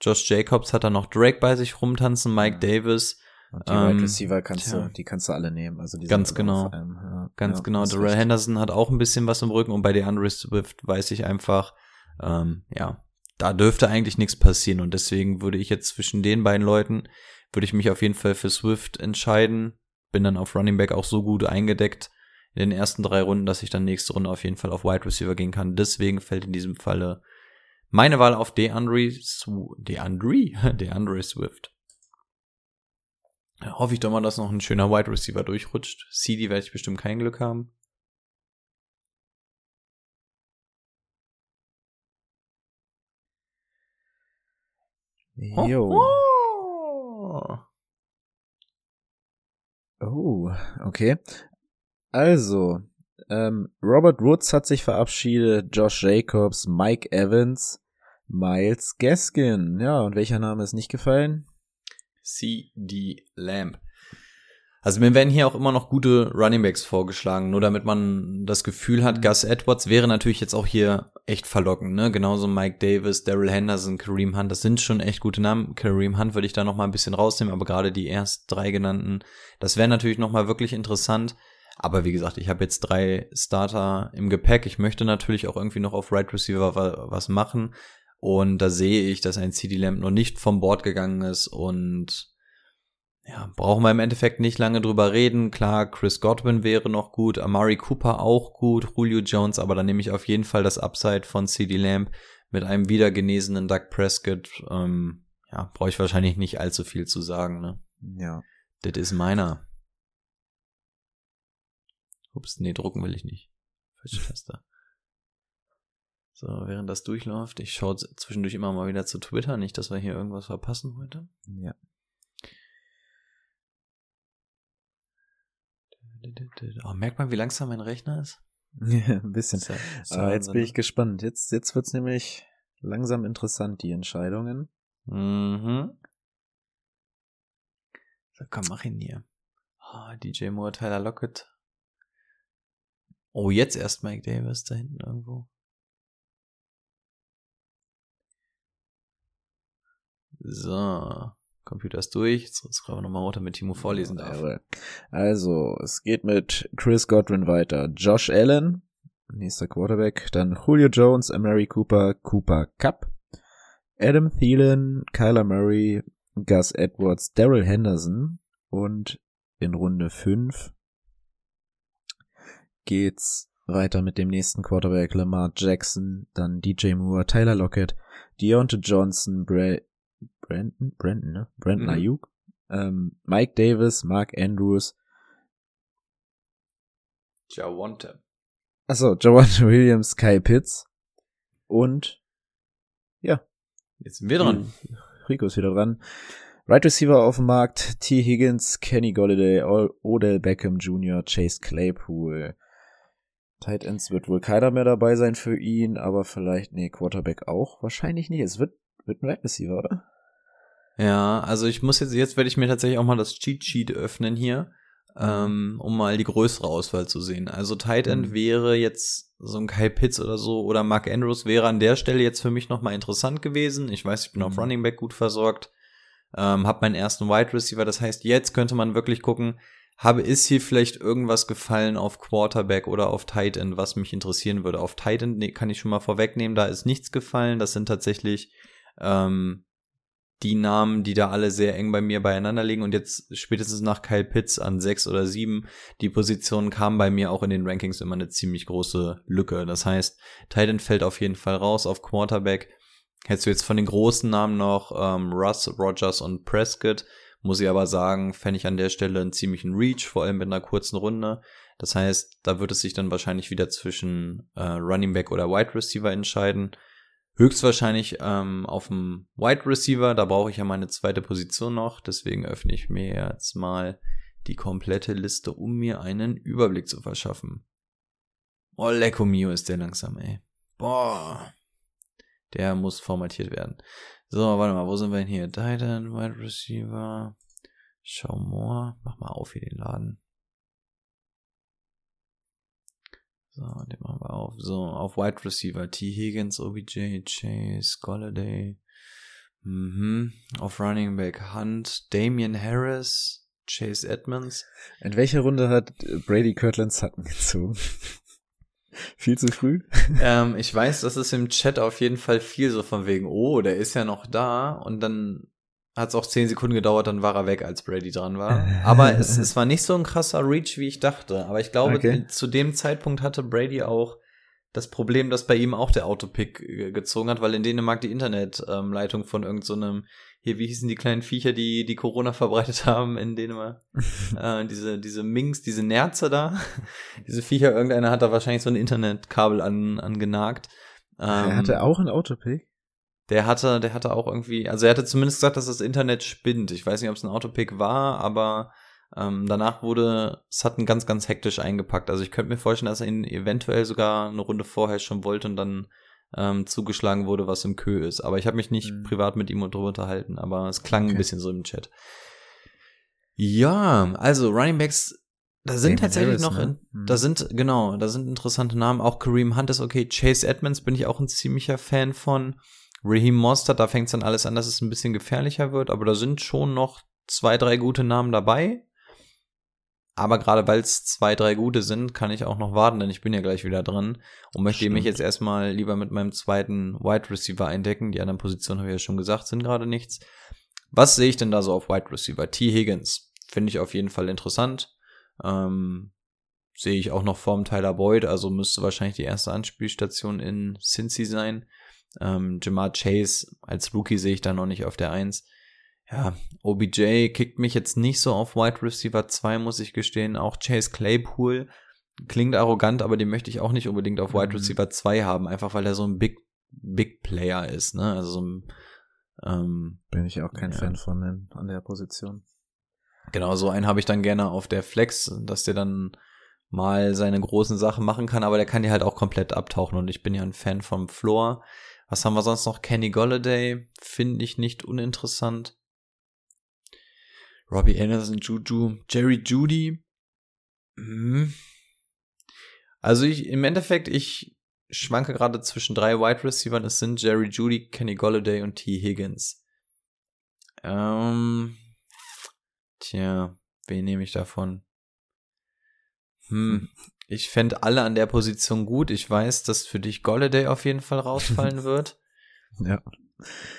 Josh Jacobs hat da noch Drake bei sich rumtanzen, Mike ja. Davis. Und die ähm, Wide Receiver kannst du, die kannst du alle nehmen. Also die ganz genau. Einem, ja, ganz ja, genau. Darrell Henderson hat auch ein bisschen was im Rücken und bei DeAndre Swift weiß ich einfach, ähm, ja, da dürfte eigentlich nichts passieren und deswegen würde ich jetzt zwischen den beiden Leuten, würde ich mich auf jeden Fall für Swift entscheiden. Bin dann auf Running Back auch so gut eingedeckt in den ersten drei Runden, dass ich dann nächste Runde auf jeden Fall auf Wide Receiver gehen kann. Deswegen fällt in diesem Falle meine Wahl auf DeAndre, DeAndre, <laughs> DeAndre Swift. Hoffe ich doch mal, dass noch ein schöner Wide Receiver durchrutscht. CD werde ich bestimmt kein Glück haben. Yo. Oh. oh, okay. Also, ähm, Robert Woods hat sich verabschiedet, Josh Jacobs, Mike Evans, Miles Gaskin. Ja, und welcher Name ist nicht gefallen? CD Lamb. Also mir werden hier auch immer noch gute Runningbacks vorgeschlagen, nur damit man das Gefühl hat, Gus Edwards wäre natürlich jetzt auch hier echt verlockend, ne? Genauso Mike Davis, Daryl Henderson, Kareem Hunt, das sind schon echt gute Namen. Kareem Hunt würde ich da noch mal ein bisschen rausnehmen, aber gerade die erst drei genannten, das wäre natürlich noch mal wirklich interessant. Aber wie gesagt, ich habe jetzt drei Starter im Gepäck. Ich möchte natürlich auch irgendwie noch auf Right Receiver was machen. Und da sehe ich, dass ein CD Lamb noch nicht vom Board gegangen ist und ja, brauchen wir im Endeffekt nicht lange drüber reden. Klar, Chris Godwin wäre noch gut, Amari Cooper auch gut, Julio Jones, aber dann nehme ich auf jeden Fall das Upside von CD Lamb mit einem wieder genesenen Doug Prescott. Ähm, ja, brauche ich wahrscheinlich nicht allzu viel zu sagen, ne? Ja. Das ist meiner. Ups, nee, drucken will ich nicht. Falsche Taste. So, während das durchläuft, ich schaue zwischendurch immer mal wieder zu Twitter, nicht, dass wir hier irgendwas verpassen heute. Ja. Oh, merkt man, wie langsam mein Rechner ist? Ja, ein bisschen. Ja- Aber jetzt bin ne? ich gespannt. Jetzt, jetzt wird's nämlich langsam interessant, die Entscheidungen. Mhm. So, komm, mach ihn hier. Oh, DJ Moore, Tyler Lockett. Oh, jetzt erst Mike Davis da hinten irgendwo. So, Computer ist durch. Jetzt scrollen wir nochmal runter, mit Timo vorlesen darf. Also, es geht mit Chris Godwin weiter. Josh Allen, nächster Quarterback. Dann Julio Jones, Amari Cooper, Cooper Cup. Adam Thielen, Kyler Murray, Gus Edwards, Daryl Henderson. Und in Runde 5 geht's weiter mit dem nächsten Quarterback, Lamar Jackson, dann DJ Moore, Tyler Lockett, Deontay Johnson, Bra Brandon, Brandon, ne? Brandon Mhm. Ayuk, ähm, Mike Davis, Mark Andrews, Jawante. achso, Javante <laughs> Williams, Kyle Pitts und ja, Jetzt sind wir dran. Rico ist wieder dran. Right Receiver auf dem Markt, T. Higgins, Kenny Golladay, O- Odell Beckham Jr., Chase Claypool. Tight Ends wird wohl keiner mehr dabei sein für ihn, aber vielleicht, nee, Quarterback auch. Wahrscheinlich nicht. Es wird, wird ein Right Receiver, oder? Ja, also ich muss jetzt, jetzt werde ich mir tatsächlich auch mal das Cheat Sheet öffnen hier, ähm, um mal die größere Auswahl zu sehen. Also Tight End Mhm. wäre jetzt so ein Kyle Pitts oder so oder Mark Andrews wäre an der Stelle jetzt für mich nochmal interessant gewesen. Ich weiß, ich bin auf Mhm. Running Back gut versorgt, ähm, habe meinen ersten Wide Receiver. Das heißt, jetzt könnte man wirklich gucken, habe ist hier vielleicht irgendwas gefallen auf Quarterback oder auf Tight End, was mich interessieren würde. Auf Tight End kann ich schon mal vorwegnehmen, da ist nichts gefallen. Das sind tatsächlich ähm, die Namen, die da alle sehr eng bei mir beieinander liegen und jetzt spätestens nach Kyle Pitts an sechs oder sieben, die Positionen kamen bei mir auch in den Rankings immer eine ziemlich große Lücke. Das heißt, Titan fällt auf jeden Fall raus auf Quarterback. Hättest du jetzt von den großen Namen noch ähm, Russ, Rogers und Prescott, muss ich aber sagen, fände ich an der Stelle einen ziemlichen Reach, vor allem mit einer kurzen Runde. Das heißt, da wird es sich dann wahrscheinlich wieder zwischen äh, Running Back oder Wide Receiver entscheiden. Höchstwahrscheinlich ähm, auf dem Wide Receiver, da brauche ich ja meine zweite Position noch, deswegen öffne ich mir jetzt mal die komplette Liste, um mir einen Überblick zu verschaffen. Oh, Lecco Mio ist der langsam, ey. Boah. Der muss formatiert werden. So, warte mal, wo sind wir denn hier? Titan, Wide Receiver. Schau more. Mach mal auf hier den Laden. So, den machen wir auf. So, auf Wide Receiver. T. Higgins, OBJ, Chase, Golladay. Mhm. Auf Running Back Hunt, Damian Harris, Chase Edmonds. In welcher Runde hat Brady Kirtland Sutton gezogen? Viel zu früh? <laughs> ähm, ich weiß, das ist im Chat auf jeden Fall viel so von wegen, oh, der ist ja noch da und dann hat es auch zehn Sekunden gedauert, dann war er weg, als Brady dran war. Aber es, es war nicht so ein krasser Reach, wie ich dachte. Aber ich glaube, Okay. zu dem Zeitpunkt hatte Brady auch das Problem, dass bei ihm auch der Autopick äh, gezogen hat, weil in Dänemark die Internetleitung von irgendeinem, hier, wie hießen die kleinen Viecher, die die Corona verbreitet haben in Dänemark? <laughs> äh, diese, diese Minks, diese Nerze da, <laughs> diese Viecher, irgendeiner hat da wahrscheinlich so ein Internetkabel an, angenagt. Ähm, er hatte auch ein Autopick? Der hatte, der hatte auch irgendwie, also er hatte zumindest gesagt, dass das Internet spinnt. Ich weiß nicht, ob es ein Autopick war, aber ähm, danach wurde Sutton ganz, ganz hektisch eingepackt. Also ich könnte mir vorstellen, dass er ihn eventuell sogar eine Runde vorher schon wollte und dann ähm, zugeschlagen wurde, was im Kö ist. Aber ich habe mich nicht mhm. privat mit ihm drüber unterhalten, aber es klang okay. ein bisschen so im Chat. Ja, also Running Backs, da sind David tatsächlich Harris, noch, ne? in, mhm. da sind, genau, da sind interessante Namen. Auch Kareem Hunt ist okay. Chase Edmonds bin ich auch ein ziemlicher Fan von. Raheem Mostert, da fängt es dann alles an, dass es ein bisschen gefährlicher wird, aber da sind schon noch zwei, drei gute Namen dabei. Aber gerade weil es zwei, drei gute sind, kann ich auch noch warten, denn ich bin ja gleich wieder dran und möchte Stimmt. mich jetzt erstmal lieber mit meinem zweiten Wide Receiver eindecken. Die anderen Positionen habe ich ja schon gesagt, sind gerade nichts. Was sehe ich denn da so auf Wide Receiver? T. Higgins finde ich auf jeden Fall interessant. Ähm, sehe ich auch noch vorm Tyler Boyd, also müsste wahrscheinlich die erste Anspielstation in Cincy sein. Ähm, Jamar Chase als Rookie sehe ich da noch nicht auf der Eins ja, OBJ kickt mich jetzt nicht so auf Wide Receiver 2, muss ich gestehen. Auch Chase Claypool klingt arrogant, aber den möchte ich auch nicht unbedingt auf Wide mhm. Receiver 2 haben, einfach weil er so ein Big, Big Player ist, ne? Also so ein, ähm, Bin ich auch kein ja. Fan von in, an der Position. Genau, so einen habe ich dann gerne auf der Flex, dass der dann mal seine großen Sachen machen kann, aber der kann die halt auch komplett abtauchen und ich bin ja ein Fan vom Floor. Was haben wir sonst noch? Kenny Golladay finde ich nicht uninteressant. Robbie Anderson, Juju, Jerry Judy. Hm. Also ich, im Endeffekt, ich schwanke gerade zwischen drei Wide Receivers. Es sind Jerry Judy, Kenny Golladay und T. Higgins. Ähm, tja, wen nehme ich davon? Hm, ich fände alle an der Position gut. Ich weiß, dass für dich Golladay auf jeden Fall rausfallen <laughs> wird. ja.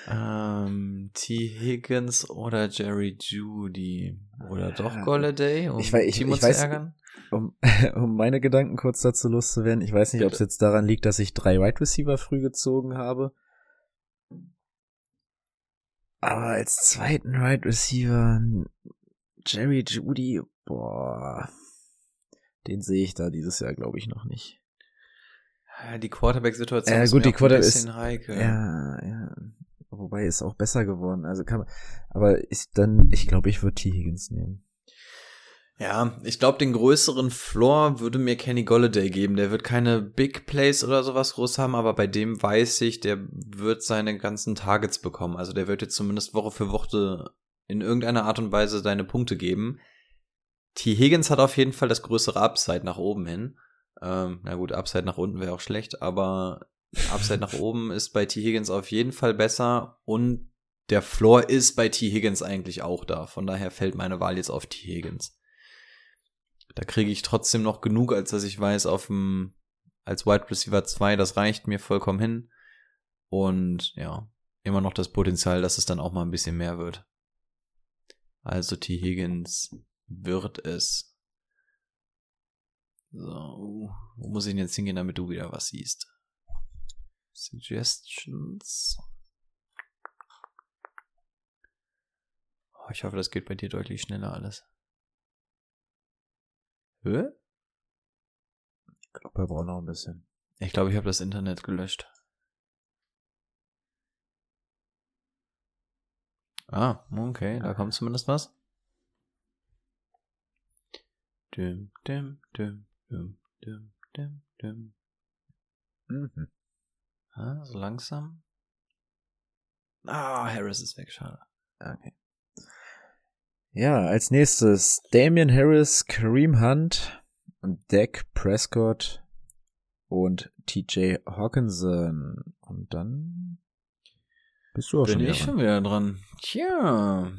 Ähm, T. Higgins oder Jerry Judy. Oder doch Golladay, um ich, weiß, ich, Timo ich zu weiß, ärgern? Um, <laughs> um meine Gedanken kurz dazu loszuwerden, ich weiß nicht, ob es jetzt daran liegt, dass ich drei Wide Receiver früh gezogen habe. Aber als zweiten Wide Receiver Jerry Judy, boah, den sehe ich da dieses Jahr, glaube ich, noch nicht. Ja, die Quarterback-Situation äh, ist gut, die Quarter ein bisschen ist, heikel. Ja, ja. Wobei ist auch besser geworden. Also kann man, aber ich dann, ich glaube, ich würde T. Higgins nehmen. Ja, ich glaube, den größeren Floor würde mir Kenny Golladay geben. Der wird keine Big Plays oder sowas groß haben, aber bei dem weiß ich, der wird seine ganzen Targets bekommen. Also der wird jetzt zumindest Woche für Woche in irgendeiner Art und Weise seine Punkte geben. T. Higgins hat auf jeden Fall das größere Upside nach oben hin. Ähm, na gut, Upside nach unten wäre auch schlecht, aber Upside nach oben ist bei T. Higgins auf jeden Fall besser und der Floor ist bei T. Higgins eigentlich auch da. Von daher fällt meine Wahl jetzt auf T. Higgins. Da kriege ich trotzdem noch genug, als dass ich weiß, auf dem, als Wide Receiver 2, das reicht mir vollkommen hin. Und ja, immer noch das Potenzial, dass es dann auch mal ein bisschen mehr wird. Also T. Higgins wird es. So, wo muss ich denn jetzt hingehen, damit du wieder was siehst? Suggestions. Oh, ich hoffe, das geht bei dir deutlich schneller alles. Hä? Ich glaube, er braucht noch ein bisschen. Ich glaube, ich habe das Internet gelöscht. Ah, okay, da kommt zumindest was. Düm, düm, düm. Dum, dum, dum, dum. Mhm. Ah, so langsam. Ah, Harris ist weg, schade. Okay. Ja, als nächstes Damian Harris, Kareem Hunt, Dak Prescott und TJ Hawkinson. Und dann bist du auch Bin schon wieder ich schon wieder dran. Tja.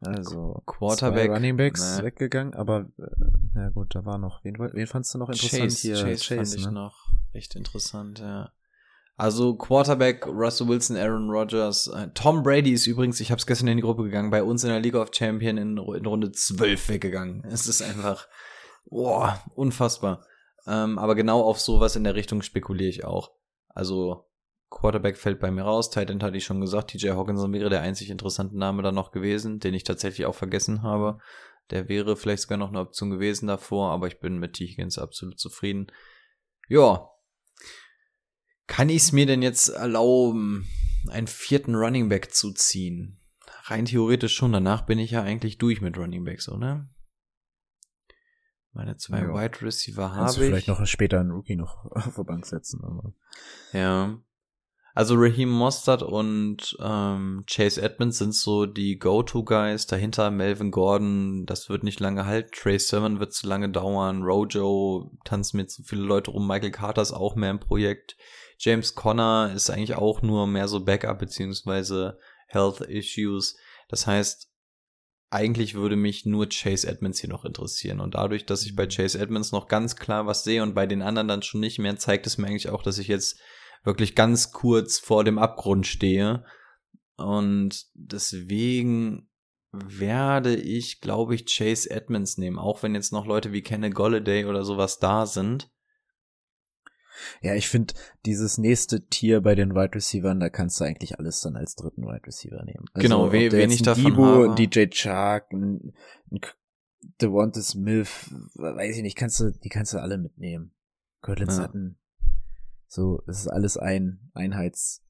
Also Quarterback, zwei Running Backs ne. weggegangen, aber äh, ja gut, da war noch. Wen, wen fandst du noch interessant Chase, hier? Chase, Chase fand ne? ich noch recht interessant, ja. Also Quarterback Russell Wilson, Aaron Rodgers, äh, Tom Brady ist übrigens, ich habe es gestern in die Gruppe gegangen, bei uns in der League of Champion in, in Runde 12 weggegangen. Es ist einfach boah, unfassbar. Ähm, aber genau auf sowas in der Richtung spekuliere ich auch. Also Quarterback fällt bei mir raus. Titan hatte ich schon gesagt. TJ Hawkinson wäre der einzig interessante Name da noch gewesen, den ich tatsächlich auch vergessen habe. Der wäre vielleicht sogar noch eine Option gewesen davor, aber ich bin mit T. Higgins absolut zufrieden. Ja. Kann ich es mir denn jetzt erlauben, einen vierten Running Back zu ziehen. Rein theoretisch schon, danach bin ich ja eigentlich durch mit Running Backs, oder? Meine zwei Ja. Wide Receiver Kannst du habe vielleicht ich. noch später einen Rookie noch <laughs> auf der Bank setzen. Aber Ja. Also Raheem Mostert und ähm, Chase Edmonds sind so die Go-To-Guys. Dahinter Melvin Gordon, das wird nicht lange halten. Trey Sermon wird zu lange dauern. Rojo tanzen mit so viele Leute rum. Michael Carter ist auch mehr im Projekt. James Conner ist eigentlich auch nur mehr so Backup beziehungsweise Health Issues. Das heißt, eigentlich würde mich nur Chase Edmonds hier noch interessieren. Und dadurch, dass ich bei Chase Edmonds noch ganz klar was sehe und bei den anderen dann schon nicht mehr, zeigt es mir eigentlich auch, dass ich jetzt wirklich ganz kurz vor dem Abgrund stehe. Und deswegen werde ich, glaube ich, Chase Edmonds nehmen, auch wenn jetzt noch Leute wie Kenne Golladay oder sowas da sind. ja, ich finde, dieses nächste Tier bei den Wide Receivern, da kannst du eigentlich alles dann als dritten Wide Receiver nehmen. Also, Genau, we- wen ich davon Debo, habe. DJ Chark, ein, ein Devonta Smith, weiß ich nicht, kannst du, die kannst du alle mitnehmen. Cortland Ja. Sutton. So, es ist alles ein Einheits,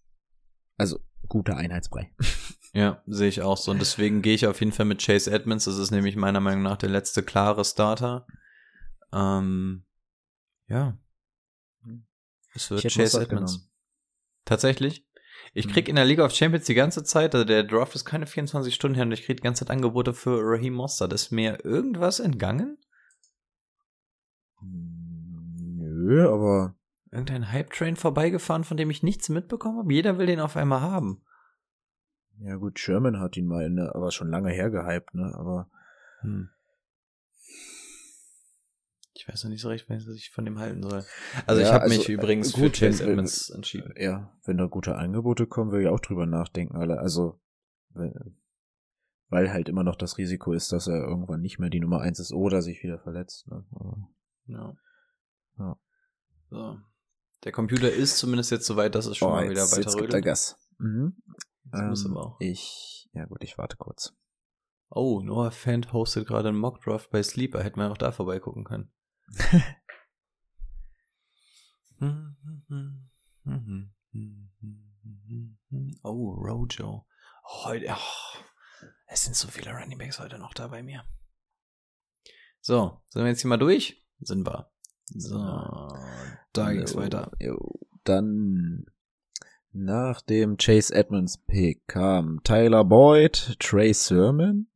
also guter Einheitsbrei. <laughs> Ja, sehe ich auch so. Und deswegen gehe ich auf jeden Fall mit Chase Edmonds. Das ist nämlich meiner Meinung nach der letzte klare Starter. Ähm, ja. Es wird Chase Edmonds. genommen. Tatsächlich? Ich Mhm. krieg in der Liga of Champions die ganze Zeit, also der Draft ist keine 24 Stunden her und ich krieg die ganze Zeit Angebote für Raheem Mostert. Ist mir irgendwas entgangen? Hm, Nö, aber Irgendein Hype-Train vorbeigefahren, von dem ich nichts mitbekommen habe? Jeder will den auf einmal haben. ja gut, Sherman hat ihn mal, ne, aber schon lange her gehypt, ne, aber Hm. Ich weiß noch nicht so recht, was ich von dem halten soll. Also ich Ja, habe also, mich äh, übrigens gut, für Chase Edmonds entschieden. ja, wenn da gute Angebote kommen, will ich auch drüber nachdenken, alle. Also, weil, weil halt immer noch das Risiko ist, dass er irgendwann nicht mehr die Nummer eins ist oder sich wieder verletzt. Ne? Aber, Ja. Ja. So. Der Computer ist zumindest jetzt so weit, dass es schon mal wieder Oh, jetzt, weiter jetzt gibt er rödelt. Gas. Mhm. Das muss Ähm, aber auch. Ich, ja gut, ich warte kurz. Oh, Noah Fant hostet gerade einen Mockdraft bei Sleeper. Hätten wir auch da vorbeigucken können. <laughs> oh, Rojo. Heute, oh, es sind so viele Running Backs heute noch da bei mir. So, sind wir jetzt hier mal durch? Sind wir. So, da geht's Jo, weiter. Jo. Dann nach dem Chase Edmonds Pick kam Tyler Boyd, Trey Sermon,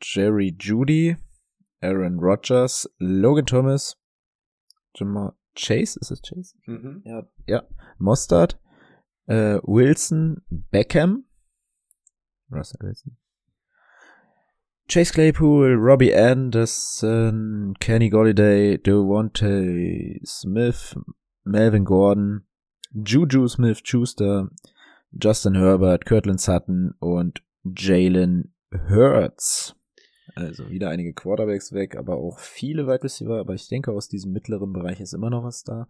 Jerry Judy, Aaron Rodgers, Logan Thomas, Jamal Chase, ist es Chase? Mhm. Ja, ja. Mostard, äh, Wilson, Beckham, Russell Wilson, Chase Claypool, Robbie Anderson, Kenny Golliday, Devontae Smith, Melvin Gordon, Juju Smith-Schuster, Justin Herbert, Kirtland Sutton und Jalen Hurts. Also wieder einige Quarterbacks weg, aber auch viele Wide Receiver, aber ich denke, aus diesem mittleren Bereich ist immer noch was da.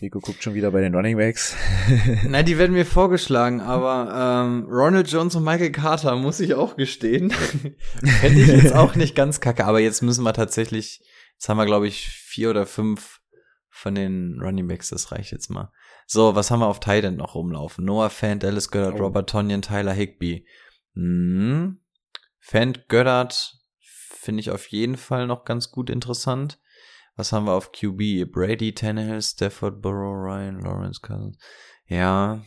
Rico guckt schon wieder bei den Running Backs. <laughs> Na, die werden mir vorgeschlagen, aber ähm, Ronald Jones und Michael Carter, muss ich auch gestehen. <laughs> Fände ich jetzt auch nicht ganz kacke, aber jetzt müssen wir tatsächlich, jetzt haben wir, glaube ich, vier oder fünf von den Running Backs, das reicht jetzt mal. So, was haben wir auf Titan noch rumlaufen? Noah Fant, Dallas Goddard, Oh. Robert Tonyan, Tyler Higby. Hm. Fant, Goddard finde ich auf jeden Fall noch ganz gut interessant. Was haben wir auf QB? Brady, Tannehill, Stafford, Burrow, Ryan, Lawrence, Cousins. Ja.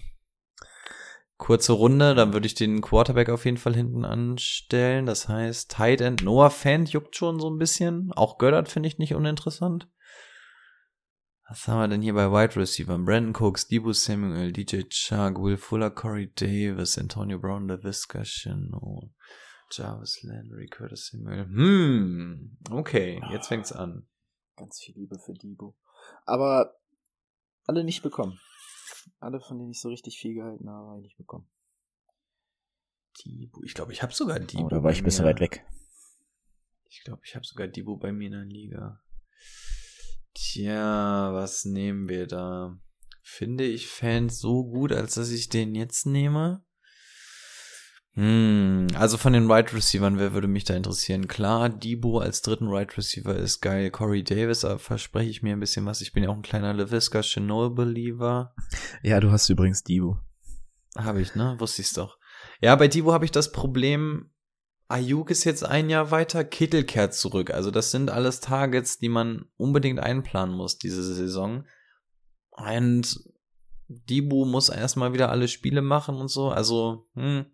Kurze Runde, dann würde ich den Quarterback auf jeden Fall hinten anstellen. Das heißt, Tight End, Noah Fant juckt schon so ein bisschen. Auch Goddard finde ich nicht uninteressant. Was haben wir denn hier bei Wide Receiver? Brandon Cooks, Debo Samuel, DJ Chark, Will Fuller, Corey Davis, Antonio Brown, LaVisca Chenault, Jarvis Landry, Curtis Samuel. Hm, okay, jetzt fängt's an. Ganz viel Liebe für Debo. Aber alle nicht bekommen. Alle, von denen ich so richtig viel gehalten habe, habe ich nicht bekommen. Debo, ich glaube, ich habe sogar Debo. Oh, da war ich ein bisschen weit weg. Ich glaube, ich habe sogar Debo bei mir in der Liga. Tja, was nehmen wir da? Finde ich Fans so gut, als dass ich den jetzt nehme? Hm, also von den Wide Receivern, wer würde mich da interessieren? Klar, Debo als dritten Wide Receiver ist geil. Corey Davis, da verspreche ich mir ein bisschen was. Ich bin ja auch ein kleiner LaVisca Chenault Believer. Ja, du hast übrigens Debo. Habe ich, ne? Wusste ich's doch. Ja, bei Divo habe ich das Problem, Ayuk ist jetzt ein Jahr weiter, Kittel kehrt zurück. Also das sind alles Targets, die man unbedingt einplanen muss diese Saison. Und Dibu muss erstmal wieder alle Spiele machen und so. Also, hm.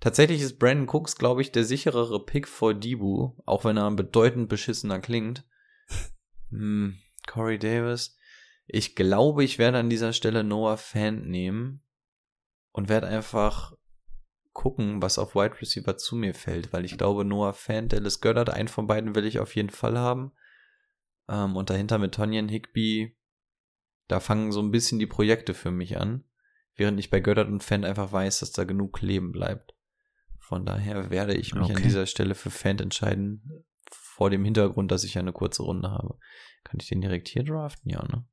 Tatsächlich ist Brandon Cooks, glaube ich, der sicherere Pick vor Dibu, auch wenn er bedeutend beschissener klingt. hm. Corey Davis. Ich glaube, ich werde an dieser Stelle Noah Fant nehmen und werde einfach gucken, was auf Wide Receiver zu mir fällt, weil ich glaube, Noah Fant, Dallas Goddard, einen von beiden will ich auf jeden Fall haben. Ähm, und dahinter mit Tonyan Higby, da fangen so ein bisschen die Projekte für mich an, während ich bei Goddard und Fant einfach weiß, dass da genug Leben bleibt. Von daher werde ich mich okay. an dieser Stelle für Fant entscheiden, vor dem Hintergrund, dass ich ja eine kurze Runde habe. Kann ich den direkt hier draften? Ja, ne?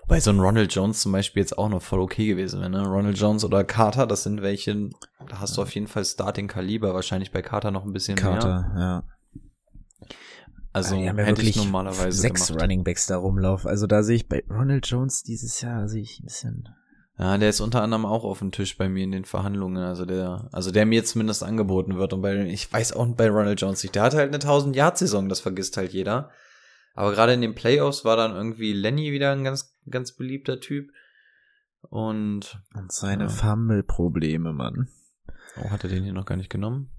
Wobei so ein Ronald Jones zum Beispiel jetzt auch noch voll okay gewesen wäre, ne? Ronald Jones oder Carter, das sind welche, da hast du auf jeden Fall Starting-Kaliber, wahrscheinlich bei Carter noch ein bisschen Carter, mehr. ja. Also ja, hätte ich normalerweise sechs gemacht. Running Backs da rumlaufen. Also da sehe ich bei Ronald Jones dieses Jahr sehe ich ein bisschen. Ja, der ist unter anderem auch auf dem Tisch bei mir in den Verhandlungen, also der, also der mir zumindest angeboten wird und bei, ich weiß auch bei Ronald Jones nicht, der hatte halt eine 1000 Yard Saison, das vergisst halt jeder. Aber gerade in den Playoffs war dann irgendwie Lenny wieder ein ganz, ganz beliebter Typ. Und. Und seine ja. Fumble-Probleme, Mann. Oh, hat er den hier noch gar nicht genommen?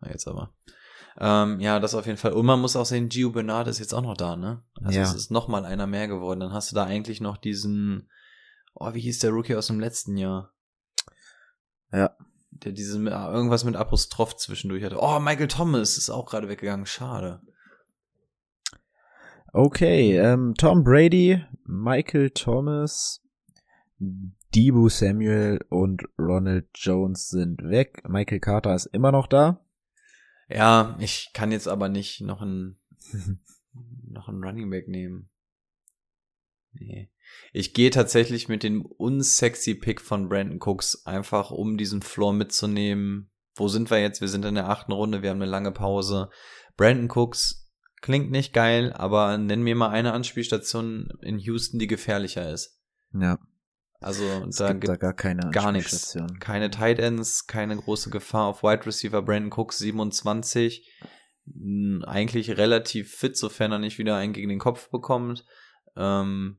Ah, Jetzt aber. Ähm, ja, das auf jeden Fall. Und man muss auch sehen, Gio Bernard ist jetzt auch noch da, ne? Also Ja. es ist noch mal einer mehr geworden. Dann hast du da eigentlich noch diesen, oh, wie hieß der Rookie aus dem letzten Jahr? Ja. Der diese, irgendwas mit Apostroph zwischendurch hatte. Oh, Michael Thomas ist auch gerade weggegangen. Schade. Okay, ähm, Tom Brady, Michael Thomas, Debo Samuel und Ronald Jones sind weg. Michael Carter ist immer noch da. Ja, ich kann jetzt aber nicht noch einen, <laughs> noch einen Running Back nehmen. Nee. Ich gehe tatsächlich mit dem unsexy Pick von Brandon Cooks, einfach um diesen Floor mitzunehmen. Wo sind wir jetzt? Wir sind in der achten Runde, wir haben eine lange Pause. Brandon Cooks klingt nicht geil, aber nenn mir mal eine Anspielstation in Houston, die gefährlicher ist. Ja, Also es da gibt da gar keine gar nichts. Keine Tight Ends, keine große Gefahr auf Wide Receiver. Brandon Cooks 27, mh, eigentlich relativ fit, sofern er nicht wieder einen gegen den Kopf bekommt. Ähm,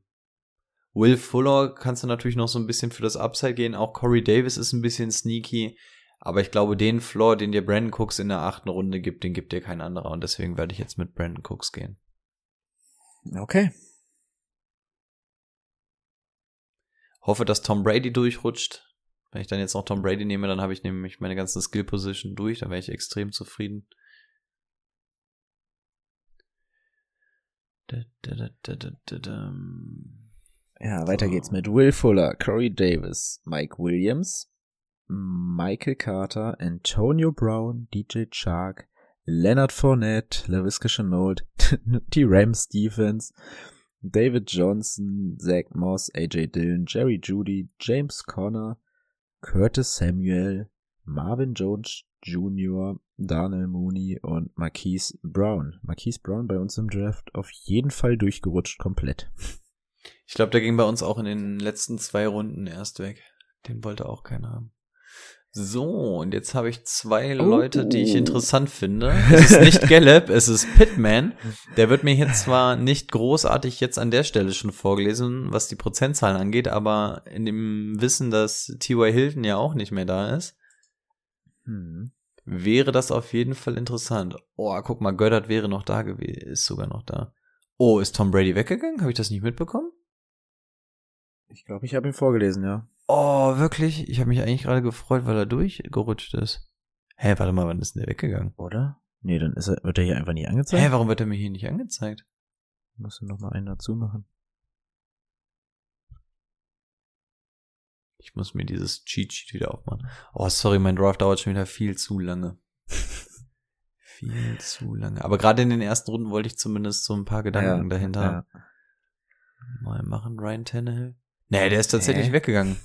Will Fuller kannst du natürlich noch so ein bisschen für das Upside gehen. Auch Corey Davis ist ein bisschen sneaky. Aber ich glaube, den Floor, den dir Brandon Cooks in der achten Runde gibt, den gibt dir kein anderer. Und deswegen werde ich jetzt mit Brandon Cooks gehen. Okay. Hoffe, dass Tom Brady durchrutscht. Wenn ich dann jetzt noch Tom Brady nehme, dann habe ich nämlich meine ganzen Skill Position durch. Dann wäre ich extrem zufrieden. Ja, weiter geht's mit Will Fuller, Corey Davis, Mike Williams, Michael Carter, Antonio Brown, DJ Chark, Leonard Fournette, LaVisca Chenault, <laughs> die Rams Defense, David Johnson, Zach Moss, AJ Dillon, Jerry Judy, James Conner, Curtis Samuel, Marvin Jones Jr., Daniel Mooney und Marquise Brown. Marquise Brown bei uns im Draft auf jeden Fall durchgerutscht komplett. Ich glaube, der ging bei uns auch in den letzten zwei Runden erst weg. Den wollte auch keiner haben. So, und jetzt habe ich zwei Oh. Leute, die ich interessant finde. <laughs> Es ist nicht Gallup, es ist Pittman. Der wird mir hier zwar nicht großartig jetzt an der Stelle schon vorgelesen, was die Prozentzahlen angeht, aber in dem Wissen, dass T.Y. Hilton ja auch nicht mehr da ist, Hm. wäre das auf jeden Fall interessant. Oh, guck mal, Goddard wäre noch da gewesen, ist sogar noch da. Oh, ist Tom Brady weggegangen? Habe ich das nicht mitbekommen? Ich glaube, ich habe ihn vorgelesen, ja. Oh, wirklich? Ich habe mich eigentlich gerade gefreut, weil er durchgerutscht ist. Hä, warte mal, wann ist denn der weggegangen? Oder? Nee, dann ist er, wird er hier einfach nicht angezeigt. Hä, warum wird er mir hier nicht angezeigt? Musst du noch mal einen dazu machen. Ich muss mir dieses Cheat Sheet wieder aufmachen. Oh, sorry, mein Draft dauert schon wieder viel zu lange. <laughs> viel zu lange. Aber gerade in den ersten Runden wollte ich zumindest so ein paar Gedanken dahinter Ja. mal machen. Ryan Tannehill? Nee, der ist tatsächlich Hä? weggegangen.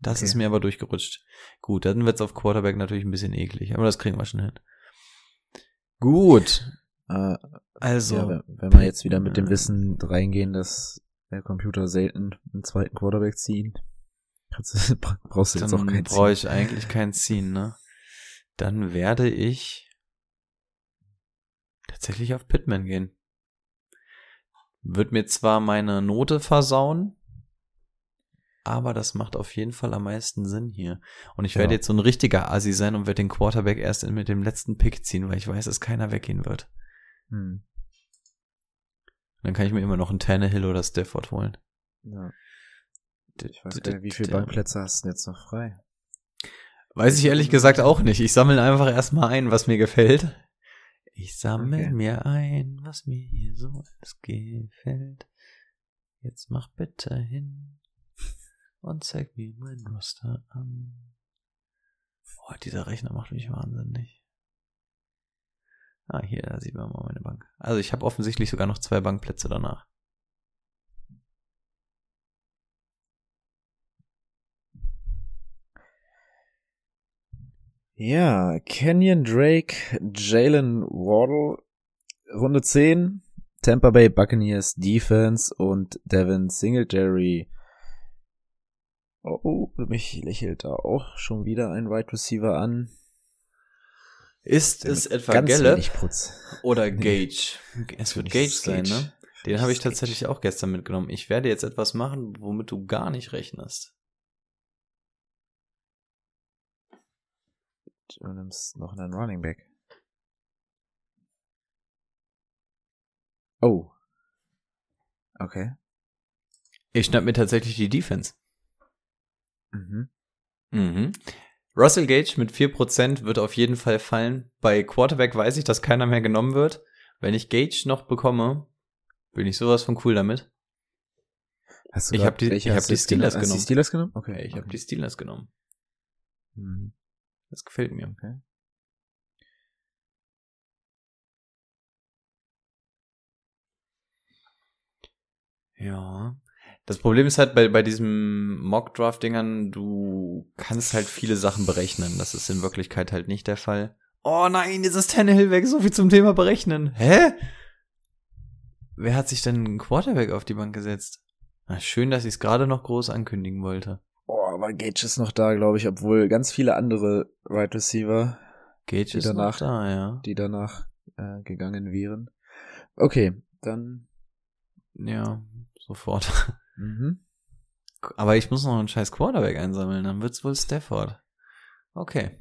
Das Okay. ist mir aber durchgerutscht. Gut, dann wird's auf Quarterback natürlich ein bisschen eklig, aber das kriegen wir schon hin. Gut. Äh, Also, ja, wenn, wir jetzt wieder mit dem Wissen reingehen, dass der Computer selten einen zweiten Quarterback ziehen, kannst <laughs> brauchst du jetzt auch keinen brauche ziehen. ich eigentlich kein Ziehen, ne? Dann werde ich tatsächlich auf Pittman gehen. Wird mir zwar meine Note versauen, aber das macht auf jeden Fall am meisten Sinn hier. Und ich Ja. werde jetzt so ein richtiger Asi sein und werde den Quarterback erst mit dem letzten Pick ziehen, weil ich weiß, dass keiner weggehen wird. Hm. Dann kann ich mir immer noch einen Tannehill oder Stafford holen. Ja. Ich weiß gar nicht, wie viele Bankplätze hast du denn jetzt noch frei? Weiß ich ehrlich gesagt auch nicht. Ich sammle einfach erstmal ein, was mir gefällt. Ich sammle Okay. mir ein, was mir hier so alles gefällt. Jetzt mach bitte hin und zeig mir mein Roster an. Boah, dieser Rechner macht mich wahnsinnig. Ah, hier, da sieht man mal meine Bank. Also ich habe offensichtlich sogar noch zwei Bankplätze danach. Ja, Kenyon Drake, Jalen Waddle, Runde 10, Tampa Bay Buccaneers Defense und Devin Singletary. Oh, mich lächelt da auch schon wieder ein Wide Receiver an. Ist es etwa Putz. oder Gage? <laughs> Es wird Gage sein, Gage. ne? Den habe ich tatsächlich auch gestern mitgenommen. Ich werde jetzt etwas machen, womit du gar nicht rechnest. Du nimmst noch einen Running Back. Oh. Okay. Ich schnapp mir tatsächlich die Defense. Mhm. Mhm. Russell Gage mit 4% wird auf jeden Fall fallen. Bei Quarterback weiß ich, dass keiner mehr genommen wird. Wenn ich Gage noch bekomme, bin ich sowas von cool damit. Hast du Ich grad- hab die- ich hab hast die Steelers Hast du genommen. die Steelers genommen? Okay. Okay, ich habe die Steelers genommen. Mhm. Das gefällt mir. Okay. Ja. Das Problem ist halt bei, bei diesen Mock-Draft-Dingern, du kannst halt viele Sachen berechnen. Das ist in Wirklichkeit halt nicht der Fall. Oh nein, jetzt ist Tannehill weg. So viel zum Thema berechnen. Hä? Wer hat sich denn einen Quarterback auf die Bank gesetzt? Na, schön, dass ich es gerade noch groß ankündigen wollte. Oh, aber Gage ist noch da, glaube ich, obwohl ganz viele andere Wide Receiver, Gage Die ist danach- noch da, ja. die danach äh, gegangen wären. Okay, dann. Ja, sofort. <laughs> Mhm. Aber ich muss noch einen scheiß Quarterback einsammeln. Dann wird's wohl Stafford. Okay.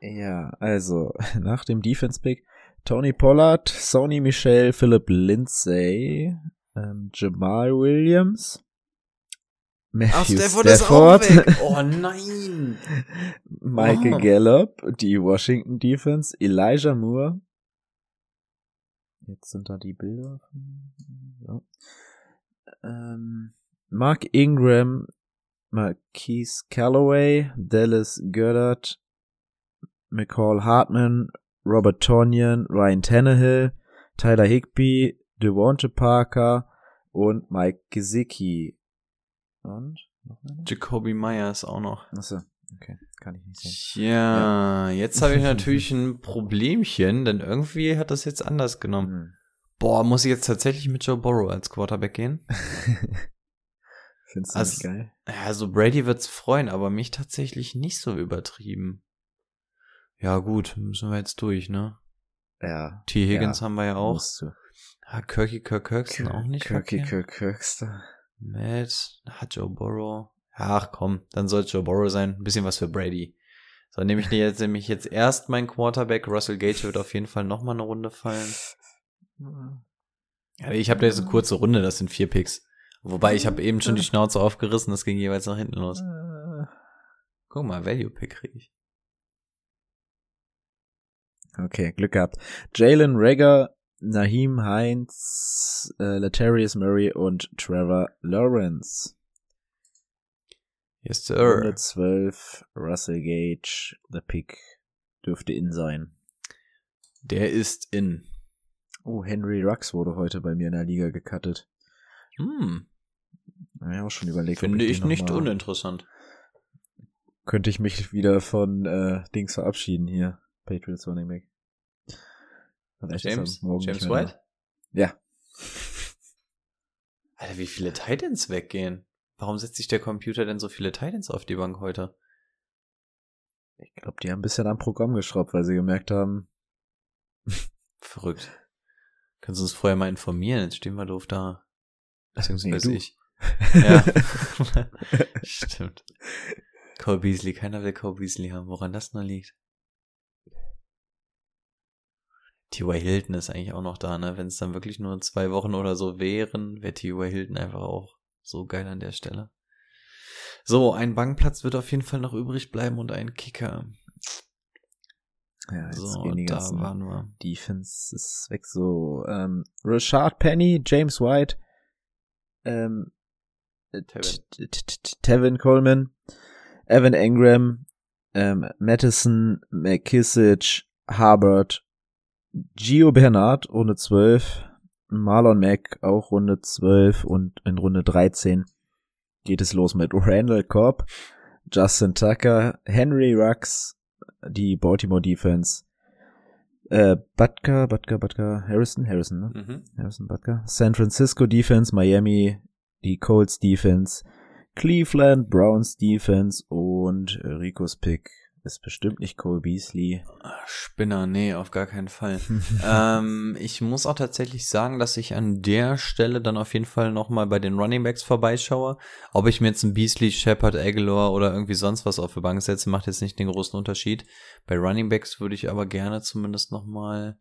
Ja, also <laughs> nach dem Defense-Pick Tony Pollard, Sony Michel, Philip Lindsay, ähm, Jamal Williams, Matthew Stafford, <laughs> Oh nein. Michael Oh. Gallup, die Washington Defense, Elijah Moore. Jetzt sind da die Bilder. Ja. Ähm, Mark Ingram, Marquise Calloway, Dallas Goddard, McCall Hartman, Robert Tonyan, Ryan Tannehill, Tyler Higby, Devonta Parker und Mike Gesicki. Und? Noch einer? Jacoby Myers auch noch. Achso, okay, kann ich nicht sehen. Tja, jetzt habe ich <laughs> natürlich ein Problemchen, denn irgendwie hat das jetzt anders genommen. Hm. Boah, muss ich jetzt tatsächlich mit Joe Burrow als Quarterback gehen? <laughs> Findest du Also- das geil? Also Brady wird's freuen, aber mich tatsächlich nicht so übertrieben. Ja gut, müssen wir jetzt durch, ne? Ja. T. Higgins Ja, haben wir ja auch. Musst du. Ja, Kirky Kirk Kirkson auch nicht Kirky. Kirk Kirkster. Matt, hat Joe Burrow. Ach komm, dann soll Joe Burrow sein. Ein bisschen was für Brady. So, nehme ich jetzt nämlich jetzt erst mein Quarterback. Russell Gage wird auf jeden Fall nochmal eine Runde fallen. <laughs> Ja, ich habe da jetzt eine kurze Runde, das sind vier Picks. Wobei, ich habe eben schon die Schnauze aufgerissen, das ging jeweils nach hinten los. Guck mal, Value-Pick kriege ich. Okay, Glück gehabt. Jalen Rager, Naheem Heinz, äh, Latarius Murray und Trevor Lawrence. Yes, sir. 12, Russell Gage, the Pick dürfte in sein. Der ist in. Oh, Henry Rux wurde heute bei mir in der Liga gecuttet. Hm, Hab ich auch schon überlegt. finde ich noch nicht mal- uninteressant. Könnte ich mich wieder von äh, Dings verabschieden hier. Patriots Running Back. Vielleicht James? James White? Ja. <laughs> Alter, wie viele Titans weggehen? Warum setzt sich der Computer denn so viele Titans auf die Bank heute? Ich glaube, die haben ein bisschen am Programm geschraubt, weil sie gemerkt haben, Verrückt. Können Sie uns vorher mal informieren? Jetzt stehen wir doof da. Beziehungsweise Nee, du. ich. <laughs> Ja. <laughs> Stimmt. Cole Beasley. Keiner will Cole Beasley haben. Woran das nur liegt? T.Y. Hilton ist eigentlich auch noch da, ne? Wenn es dann wirklich nur zwei Wochen oder so wären, wäre T.Y. Hilton einfach auch so geil an der Stelle. So, ein Bankplatz wird auf jeden Fall noch übrig bleiben und ein Kicker. Ja, jetzt So, gehen die da ganzen waren wir. Defense ist weg. So, ähm, Rashard Penny, James White, ähm, äh, Tevin. Coleman, Evan Engram, ähm, Madison, McKissick, Harbert, Gio Bernard, Runde 12, Marlon Mack, auch Runde 12 und in Runde 13 geht es los mit Randall Cobb, Justin Tucker, Henry Rux, die Baltimore Defense, äh, Butker, Butker, Butker, Harrison, Harrison, ne? Mhm. Harrison Butker. San Francisco Defense, Miami, die Colts Defense, Cleveland Browns Defense und Ricos Pick ist bestimmt nicht Cole Beasley. Spinner, nee, auf gar keinen Fall. <laughs> ähm, ich muss auch tatsächlich sagen, dass ich an der Stelle dann auf jeden Fall nochmal bei den Running Backs vorbeischaue. Ob ich mir jetzt einen Beasley, Shepard, Aguilar oder irgendwie sonst was auf die Bank setze, macht jetzt nicht den großen Unterschied. Bei Running Backs würde ich aber gerne zumindest nochmal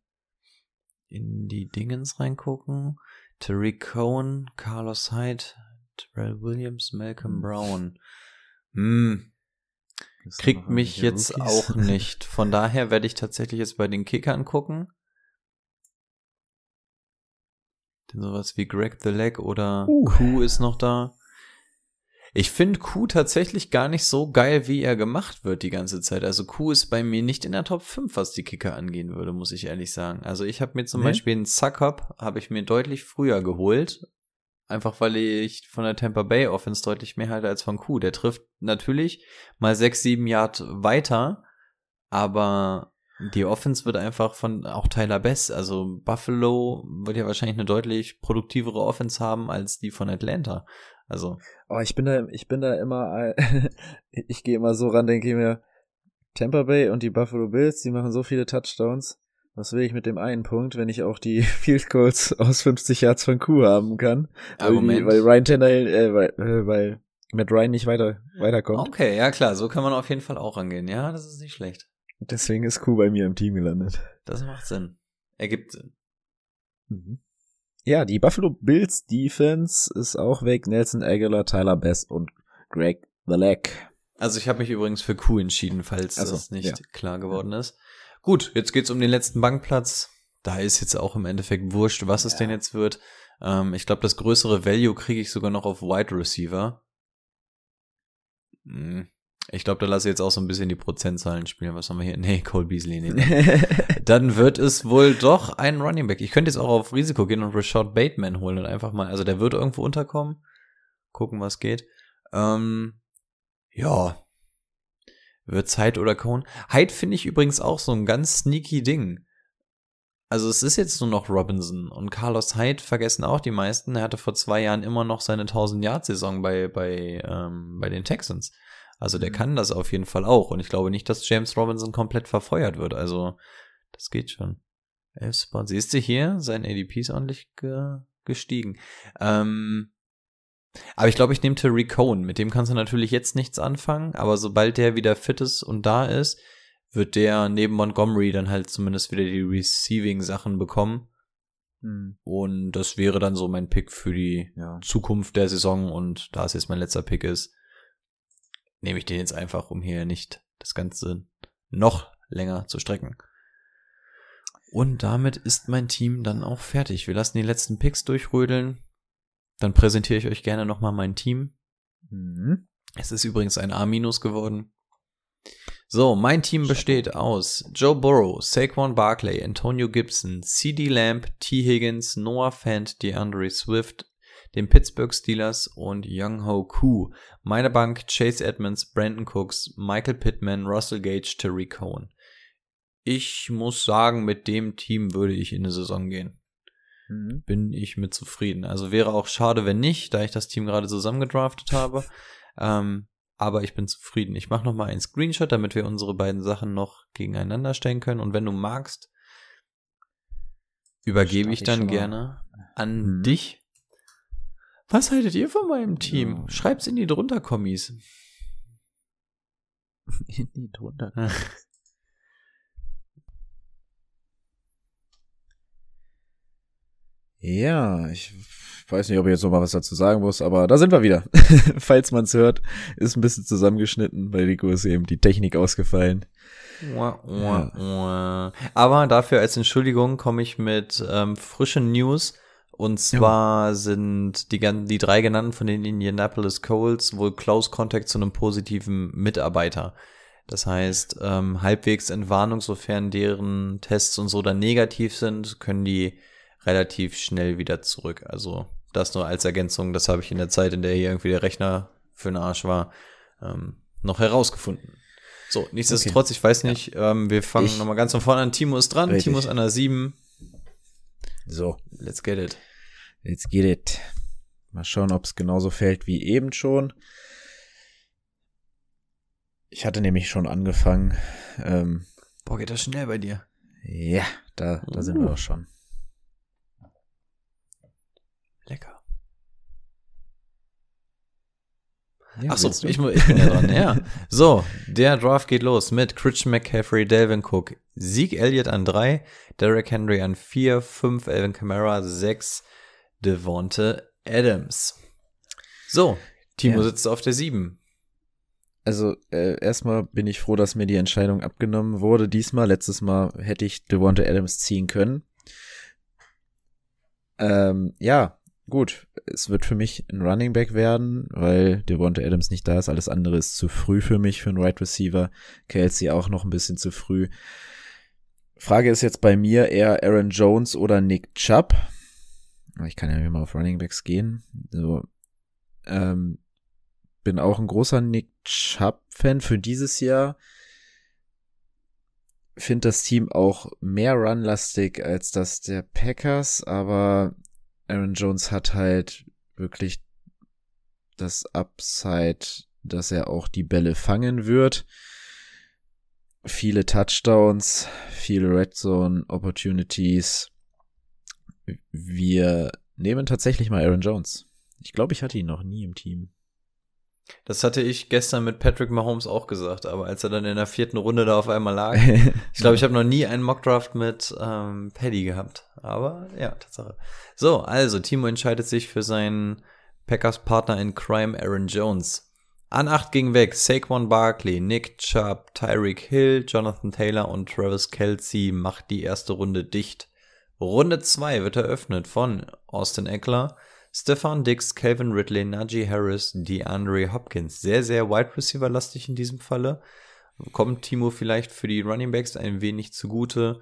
in die Dingens reingucken. Tariq Cohen, Carlos Hyde, Terrell Williams, Malcolm Brown. Hm, Das sind kriegt mich jetzt Rookies. auch <laughs> nicht. Von daher werde ich tatsächlich jetzt bei den Kickern gucken. Denn sowas wie Greg the Leg oder Uh. Q ist noch da. Ich finde Q tatsächlich gar nicht so geil, wie er gemacht wird die ganze Zeit. Also Q ist bei mir nicht in der Top 5, was die Kicker angehen würde, muss ich ehrlich sagen. Also ich habe mir zum Nee? Beispiel einen Suckup, habe ich mir deutlich früher geholt. Einfach weil ich von der Tampa Bay Offense deutlich mehr halte als von Q. Der trifft natürlich mal sechs, sieben Yard weiter, aber die Offense wird einfach von auch Tyler Bess, also Buffalo wird ja wahrscheinlich eine deutlich produktivere Offense haben als die von Atlanta. Also, Oh, ich bin da, ich bin da immer, <laughs> ich gehe immer so ran, denke ich mir, Tampa Bay und die Buffalo Bills, die machen so viele Touchdowns. Was will ich mit dem einen Punkt, wenn ich auch die <laughs> Field Goals aus 50 Yards von Q haben kann? Weil, die, weil Ryan Tannehill, äh, weil, äh, weil Matt Ryan nicht weiter, weiterkommt. okay, ja klar, so kann man auf jeden Fall auch rangehen. Ja, das ist nicht schlecht. Deswegen ist Q bei mir im Team gelandet. Das macht Sinn. Ergibt Sinn. Mhm. Ja, die Buffalo Bills Defense ist auch weg. Nelson Aguilar, Tyler Bass und Greg the Leg. Also ich habe mich übrigens für Q entschieden, falls so, das nicht ja. klar geworden ist. Gut, jetzt geht's um den letzten Bankplatz. Da ist jetzt auch im Endeffekt wurscht, was es Ja. denn jetzt wird. Ähm, ich glaube, das größere Value kriege ich sogar noch auf Wide Receiver. Hm. Ich glaube, da lasse ich jetzt auch so ein bisschen die Prozentzahlen spielen. Was haben wir hier? <laughs> Nee, Cole Beasley. Nee, nee. <laughs> Dann wird es wohl doch ein Running Back. Ich könnte jetzt auch auf Risiko gehen und Rashad Bateman holen und einfach mal, also der wird irgendwo unterkommen. Gucken, was geht. Ähm, ja. Wird Hyde oder Cone. Hyde finde ich übrigens auch so ein ganz sneaky Ding. Also es ist jetzt nur noch Robinson und Carlos Hyde vergessen auch die meisten. Er hatte vor zwei Jahren immer noch seine 1000-Yard-Saison bei, bei, ähm, bei den Texans. Also der Mhm. kann das auf jeden Fall auch. Und ich glaube nicht, dass James Robinson komplett verfeuert wird. Also das geht schon. Elf Spots. Siehst du hier, sein ADP ist ordentlich ge gestiegen. Ähm, aber ich glaube, ich nehme Terry Cohen. Mit dem kannst du natürlich jetzt nichts anfangen. Aber sobald der wieder fit ist und da ist, wird der neben Montgomery dann halt zumindest wieder die Receiving-Sachen bekommen. Hm, Und das wäre dann so mein Pick für die ja. Zukunft der Saison. Und da es jetzt mein letzter Pick ist, nehme ich den jetzt einfach, um hier nicht das Ganze noch länger zu strecken. Und damit ist mein Team dann auch fertig. Wir lassen die letzten Picks durchrödeln. Dann präsentiere ich euch gerne nochmal mein Team. Mhm. Es ist übrigens ein A- geworden. So, mein Team besteht aus Joe Burrow, Saquon Barkley, Antonio Gibson, CD Lamb, T. Higgins, Noah Fant, DeAndre Swift, den Pittsburgh Steelers und Young Ho Koo. Meine Bank Chase Edmonds, Brandon Cooks, Michael Pittman, Russell Gage, Terry Cohen. ich muss sagen, mit dem Team würde ich in eine Saison gehen. Mhm. Bin ich mit zufrieden. Also wäre auch schade, wenn nicht, da ich das Team gerade zusammengedraftet habe. Ähm, aber ich bin zufrieden. Ich mache noch mal einen Screenshot, damit wir unsere beiden Sachen noch gegeneinander stellen können. Und wenn du magst, übergebe ich ich dann gerne an Mhm. dich. Was haltet ihr von meinem Team? Ja. Schreibt's in die drunter Kommis. <laughs> Die drunter. <laughs> Ja, ich weiß nicht, ob ich jetzt noch mal was dazu sagen muss, aber da sind wir wieder. <laughs> Falls man es hört, ist ein bisschen zusammengeschnitten. Bei Rico ist eben die Technik ausgefallen. Wah. Aber dafür als Entschuldigung komme ich mit ähm, frischen News. Und zwar sind die, die drei genannten von den Indianapolis Colts wohl Close Contact zu einem positiven Mitarbeiter. Das heißt, ähm, halbwegs Entwarnung, sofern deren Tests und so dann negativ sind, können die relativ schnell wieder zurück. Also das nur als Ergänzung, das habe ich in der Zeit, in der hier irgendwie der Rechner für den Arsch war, ähm, noch herausgefunden. So, nichtsdestotrotz, ich weiß nicht, ähm, wir fangen nochmal ganz von vorne an. Timo ist dran, Richtig. Timo ist an der 7. So, Let's get it. jetzt geht it. Mal schauen, ob es genauso fällt wie eben schon. Ich hatte nämlich schon angefangen. Ähm, Boah, geht das schnell bei dir. ja, da, da sind wir Uh. doch schon. Lecker. Ja, Ach so, willst du? ich, ich bin ja dran, ja. <laughs> So, der Draft geht los mit Christian McCaffrey, Delvin Cook, Zeke Elliott an drei, Derrick Henry an vier, fünf, Alvin Kamara, sechs, Devonte Adams. So, Timo Ja. sitzt auf der sieben. Also äh, erstmal bin ich froh, dass mir die Entscheidung abgenommen wurde. Diesmal, letztes Mal hätte ich Devonta Adams ziehen können. Ähm, ja, gut. Es wird für mich ein Running Back werden, weil Devonta Adams nicht da ist. Alles andere ist zu früh für mich für einen Wide Receiver. Kelsey auch noch ein bisschen zu früh. Frage ist jetzt bei mir eher Aaron Jones oder Nick Chubb. Ich kann ja mal auf Running Backs gehen. So, ähm, bin auch ein großer Nick Chubb-Fan für dieses Jahr. Finde das Team auch mehr runlastig als das der Packers, aber Aaron Jones hat halt wirklich das Upside, dass er auch die Bälle fangen wird. Viele Touchdowns, viele Red Zone Opportunities. Wir nehmen tatsächlich mal Aaron Jones. Ich glaube, ich hatte ihn noch nie im Team. Das hatte ich gestern mit Patrick Mahomes auch gesagt, aber als er dann in der vierten Runde da auf einmal lag, <laughs> Ich glaube, ich habe noch nie einen Mockdraft mit ähm, Paddy gehabt. Aber ja, Tatsache. So, also Timo entscheidet sich für seinen Packers-Partner in Crime, Aaron Jones. An 8 ging weg Saquon Barkley, Nick Chubb, Tyreek Hill, Jonathan Taylor und Travis Kelsey macht die erste Runde dicht. Runde 2 wird eröffnet von Austin Eckler, Stefan Dix, Calvin Ridley, Najee Harris, DeAndre Hopkins. Sehr, sehr Wide Receiver-lastig in diesem Falle kommt Timo vielleicht für die Running Backs ein wenig zugute.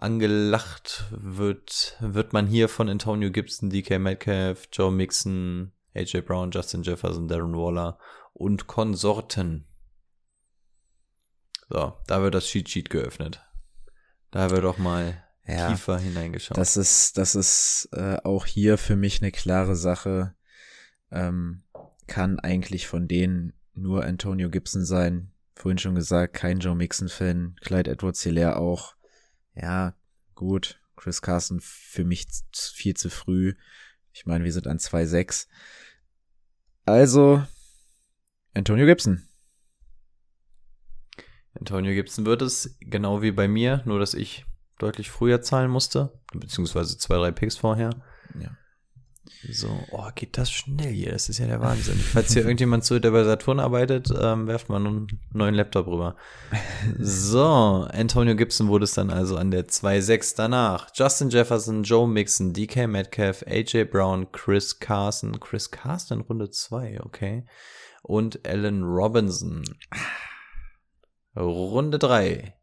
Angelacht wird, wird man hier von Antonio Gibson, DK Metcalf, Joe Mixon, AJ Brown, Justin Jefferson, Darren Waller und Konsorten. So, da wird das Cheat Sheet geöffnet. Da wird auch mal Ja. tiefer hineingeschaut. Das ist, das ist äh, auch hier für mich eine klare Sache. Ähm, kann eigentlich von denen nur Antonio Gibson sein. Vorhin schon gesagt, kein Joe Mixon-Fan. Clyde Edwards Hilaire auch. Ja, gut. Chris Carson für mich viel zu früh. Ich meine, wir sind an 2,6. Also, Antonio Gibson. Antonio Gibson wird es, genau wie bei mir, nur dass ich deutlich früher zahlen musste, beziehungsweise zwei, drei Picks vorher. Ja. So, oh, geht das schnell hier? Das ist ja der Wahnsinn. <laughs> Falls hier irgendjemand zuhört, der bei Saturn arbeitet, ähm, werft mal einen neuen Laptop rüber. <laughs> So, Antonio Gibson wurde es dann also an der 2-6 danach. Justin Jefferson, Joe Mixon, DK Metcalf, AJ Brown, Chris Carson. Chris Carson Runde 2, okay. Und Allen Robinson. Runde 3.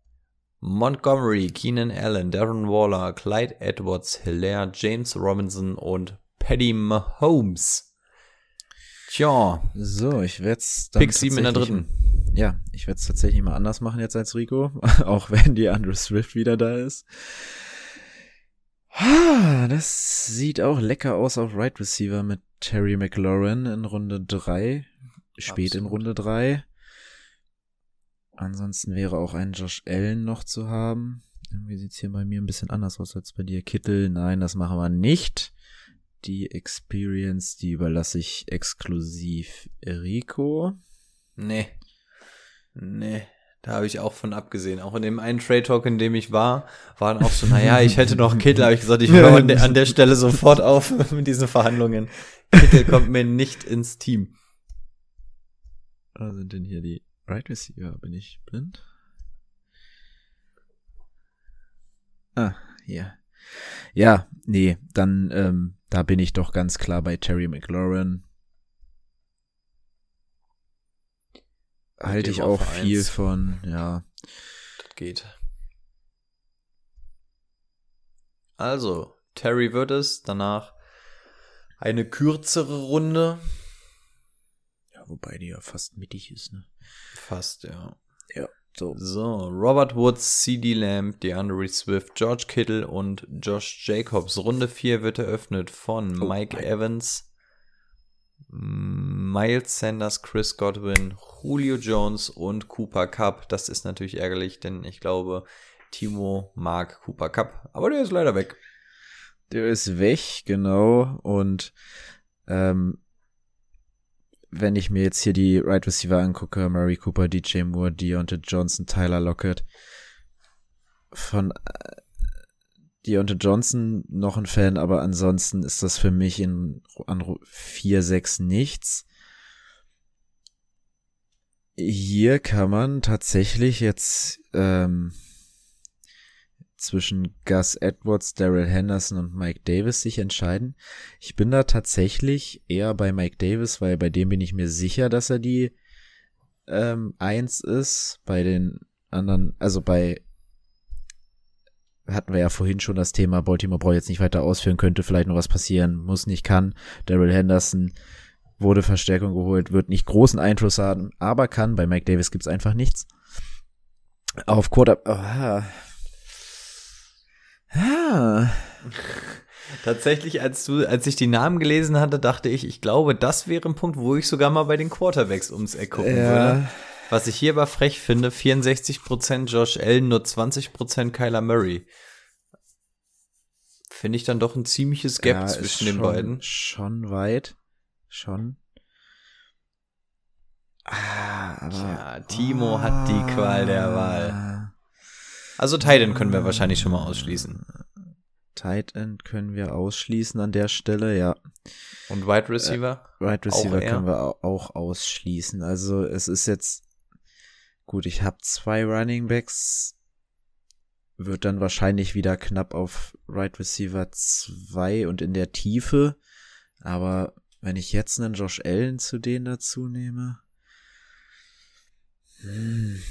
Montgomery, Keenan Allen, Darren Waller, Clyde Edwards, Hilaire, James Robinson und Paddy Mahomes. Tja, So, ich werde es Pick sieben in der dritten. ja, ich werde es tatsächlich mal anders machen jetzt als Rico, <laughs> auch wenn die Andrew Swift wieder da ist. Ah, das sieht auch lecker aus auf Right Receiver mit Terry McLaurin in Runde 3, spät in Absolut. Runde 3. Ansonsten wäre auch ein Josh Allen noch zu haben. Irgendwie sieht's hier bei mir ein bisschen anders aus als bei dir. Kittel, nein, das machen wir nicht. Die Experience, die überlasse ich exklusiv Rico. Nee. Nee. Da habe ich auch von abgesehen. Auch in dem einen Trade Talk, in dem ich war, waren auch so, naja, ich hätte noch Kittel, habe ich gesagt, ich <laughs> höre an, der- an der Stelle sofort auf <laughs> mit diesen Verhandlungen. Kittel kommt mir nicht ins Team. Was sind denn hier die Right Receiver? Bin ich blind? Ah, hier. Ja, nee, dann, ähm, da bin ich doch ganz klar bei Terry McLaurin. Halte ich auch viel eins. von, ja. Das geht. Also, Terry wird es, danach eine kürzere Runde. Ja, wobei die ja fast mittig ist, ne? Fast, ja. So. So, Robert Woods, CD Lamb, DeAndre Swift, George Kittle und Josh Jacobs. Runde 4 wird eröffnet von Oh, Mike mein. Evans, Miles Sanders, Chris Godwin, Julio Jones und Cooper Cup. Das ist natürlich ärgerlich, denn ich glaube, Timo mag Cooper Cup, aber der ist leider weg. Der ist weg, genau. Und ähm, wenn ich mir jetzt hier die Right Receiver angucke, Murray Cooper, DJ Moore, Deontay Johnson, Tyler Lockett, von äh, Deontay Johnson noch ein Fan, aber ansonsten ist das für mich in an 4-6 nichts. Hier kann man tatsächlich jetzt ähm, zwischen Gus Edwards, Daryl Henderson und Mike Davis sich entscheiden. Ich bin da tatsächlich eher bei Mike Davis, weil bei dem bin ich mir sicher, dass er die ähm, Eins ist. Bei den anderen, also bei hatten wir ja vorhin schon das Thema, Baltimore braucht jetzt nicht weiter ausführen, könnte vielleicht noch was passieren, muss nicht, kann. Daryl Henderson wurde Verstärkung geholt, wird nicht großen Einfluss haben, aber kann. Bei Mike Davis gibt's einfach nichts. Auf Quarter, ah, Ah. Tatsächlich, als du, als ich die Namen gelesen hatte, dachte ich, ich glaube, das wäre ein Punkt, wo ich sogar mal bei den Quarterbacks ums Eck gucken würde. Ja. Was ich hier aber frech finde, 64% Josh Allen, nur 20% Kyler Murray. Finde ich dann doch ein ziemliches Gap Ja, zwischen den schon, beiden. Schon weit. Schon. Ah, aber. Tja, Timo hat die Qual der Wahl. Also Titan können wir wahrscheinlich schon mal ausschließen. Tight End können wir ausschließen an der Stelle, ja. Und Wide Receiver? Right Receiver eher? können wir au- auch ausschließen. Also es ist jetzt gut, ich habe zwei Running Backs. Wird dann wahrscheinlich wieder knapp auf Right Receiver 2 und in der Tiefe. Aber wenn ich jetzt einen Josh Allen zu denen dazu nehme. Hm.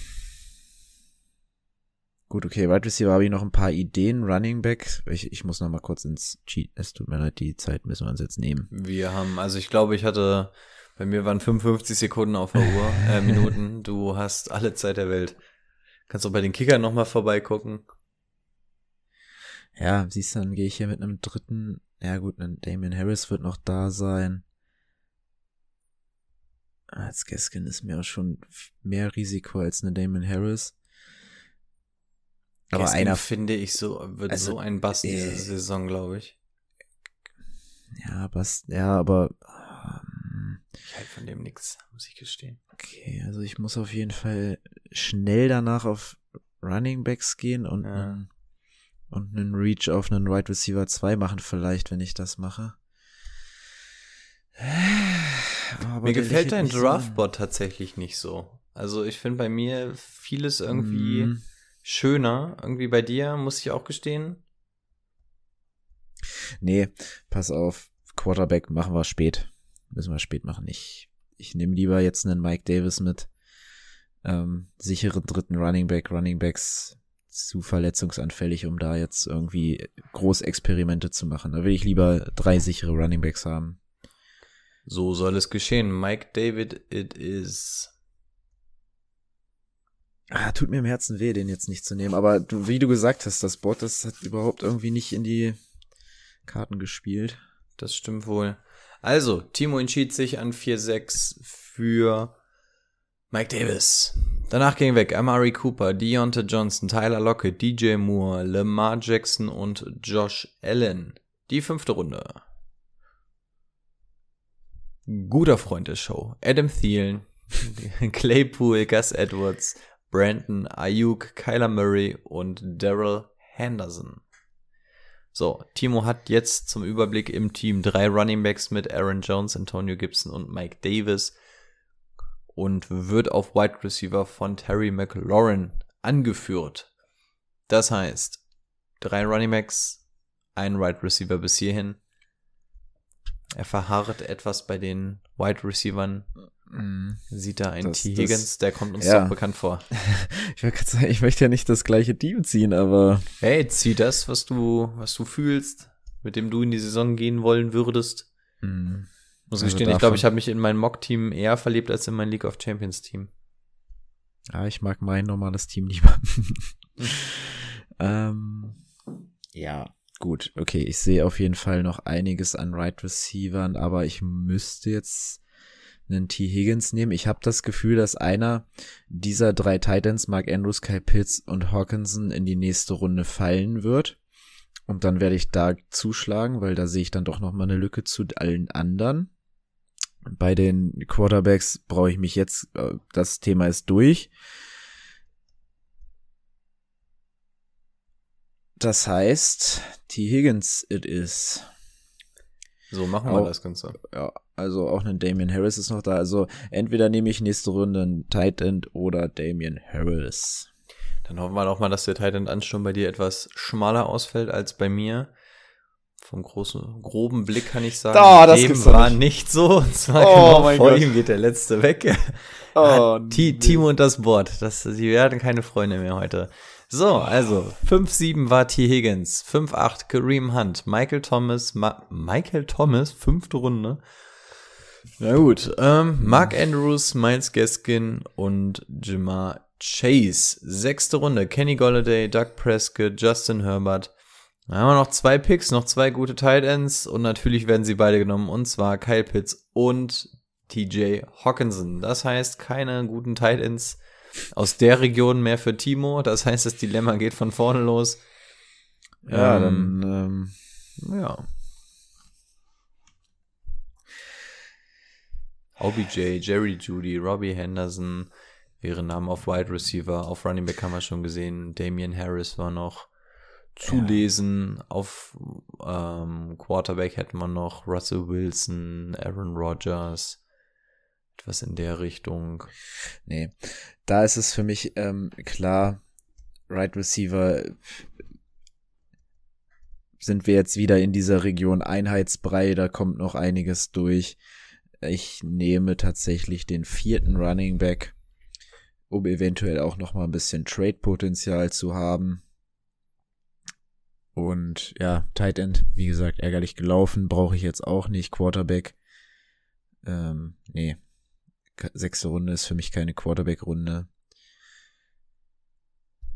Gut, okay, Right Receiver habe ich noch ein paar Ideen. Running Back. Ich, ich muss noch mal kurz ins Cheat. Es tut mir leid, die Zeit müssen wir uns jetzt nehmen. Wir haben, also ich glaube, ich hatte, bei mir waren 55 Sekunden auf der Uhr, äh, <laughs> Minuten. Du hast alle Zeit der Welt. Kannst auch bei den Kickern nochmal vorbeigucken. Ja, siehst du, dann gehe ich hier mit einem dritten. Ja gut, ein Damien Harris wird noch da sein. Als Gaskin ist mir auch schon mehr Risiko als eine Damien Harris. Aber Gaskin, einer, finde ich so, wird Also, so ein Bass diese äh, Saison, glaube ich. ja, was, ja, aber ähm, Ich halte von dem nix, muss ich gestehen. okay, also ich muss auf jeden Fall schnell danach auf Running Backs gehen und Ja. einen, und einen Reach auf einen Wide Receiver 2 machen vielleicht, wenn ich das mache. Aber mir gefällt dein. Draftbot tatsächlich nicht so. Also ich finde bei mir vieles irgendwie Mm. Schöner. Irgendwie bei dir, muss ich auch gestehen. Nee, pass auf. Quarterback machen wir spät. Müssen wir spät machen. Ich, ich nehme lieber jetzt einen Mike Davis mit. Ähm, sicheren dritten Running Back. Running Backs zu verletzungsanfällig, um da jetzt irgendwie Großexperimente zu machen. Da will ich lieber drei sichere Running Backs haben. So soll es geschehen. Mike David, it is. Ah, tut mir im Herzen weh, den jetzt nicht zu nehmen. Aber du, wie du gesagt hast, das Board, das hat überhaupt irgendwie nicht in die Karten gespielt. Das stimmt wohl. Also, Timo entschied sich an 4-6 für Mike Davis. Danach ging weg Amari Cooper, Deontay Johnson, Tyler Lockett, DJ Moore, Lamar Jackson und Josh Allen. Die fünfte Runde. Guter Freund der Show. Adam Thielen, <laughs> Claypool, Gus Edwards, Brandon Ayuk, Kyler Murray und Daryl Henderson. So, Timo hat jetzt zum Überblick im Team drei Running Backs mit Aaron Jones, Antonio Gibson und Mike Davis und wird auf Wide Receiver von Terry McLaurin angeführt. Das heißt, drei Running Backs, ein Wide Receiver bis hierhin. Er verharrt etwas bei den Wide Receivern. Mhm. Sieht da ein Das- T. Higgins, der kommt uns ja. doch bekannt vor. <laughs> Ich wollte gerade sagen, ich möchte ja nicht das gleiche Team ziehen, aber Hey, zieh das, was du, was du fühlst, mit dem du in die Saison gehen wollen würdest. mh, Muss Also gestehen, ich glaube, ich habe mich in mein Mock-Team eher verliebt als in mein League of Champions Team. ja, ich mag mein normales Team lieber. <laughs> ähm, ja, gut, okay, ich sehe auf jeden Fall noch einiges an Right Receivern, aber ich müsste jetzt einen T. Higgins nehmen. Ich habe das Gefühl, dass einer dieser drei Titans, Mark Andrews, Kyle Pitts und Hawkinson, in die nächste Runde fallen wird. Und dann werde ich da zuschlagen, weil da sehe ich dann doch noch mal eine Lücke zu allen anderen. Bei den Quarterbacks brauche ich mich jetzt, äh, das Thema ist durch. Das heißt, T. Higgins it is. So machen wir Auch- das Ganze. Ja, also auch ein Damian Harris ist noch da. Also entweder nehme ich nächste Runde einen Tight End oder Damian Harris. Dann hoffen wir doch mal, dass der Titan Ansturm bei dir etwas schmaler ausfällt als bei mir. Vom großen, groben Blick kann ich sagen, Da, das dem war nicht. nicht so. Und zwar Oh genau vor Gott. ihm geht der letzte weg. Oh, Ti- Timo und das Board. Das, sie werden keine Freunde mehr heute. So, also 5-7 war T. Higgins, 5-8 Kareem Hunt, Michael Thomas, Ma Michael Thomas, fünfte Runde. Na gut, ähm, Mark Andrews, Miles Gaskin und Jamar Chase. Sechste Runde, Kenny Golladay, Doug Prescott, Justin Herbert. Da haben wir noch zwei Picks, noch zwei gute Tight Ends und natürlich werden sie beide genommen und zwar Kyle Pitts und TJ Hawkinson. Das heißt, keine guten Tight Ends aus der Region mehr für Timo. Das heißt, das Dilemma geht von vorne los. Ja, Ähm, dann, ähm, ja. OBJ, Jerry Judy, Robbie Henderson wären Namen auf Wide Receiver. Auf Running Back haben wir schon gesehen. Damian Harris war noch zu Ja. lesen. Auf ähm, Quarterback hätten wir noch Russell Wilson, Aaron Rodgers. Etwas in der Richtung. nee. Da ist es für mich ähm, klar, Right Receiver sind wir jetzt wieder in dieser Region Einheitsbrei, da kommt noch einiges durch. Ich nehme tatsächlich den vierten Running Back, um eventuell auch noch mal ein bisschen Trade-Potenzial zu haben. Und ja, Tight End, wie gesagt, ärgerlich gelaufen, brauche ich jetzt auch nicht. Quarterback, ähm, nee, sechste Runde ist für mich keine Quarterback-Runde.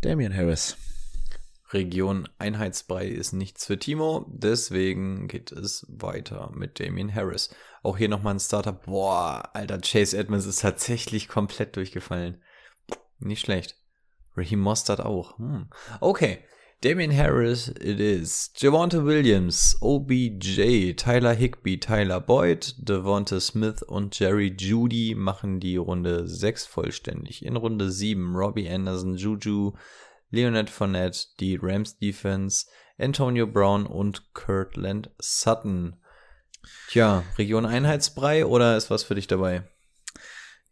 Damian Harris. Region Einheitsbrei ist nichts für Timo, deswegen geht es weiter mit Damien Harris. Auch hier nochmal ein Starter. Boah, alter, Chase Edmonds ist tatsächlich komplett durchgefallen. Nicht schlecht. Raheem Mostert auch. Hm. Okay. Damien Harris, it is. Javante Williams, OBJ, Tyler Higby, Tyler Boyd, Devonta Smith und Jerry Judy machen die Runde 6 vollständig. In Runde 7 Robbie Anderson, Juju, Leonard Fournette, die Rams Defense, Antonio Brown und Kirtland Sutton. Tja, Region Einheitsbrei oder ist was für dich dabei?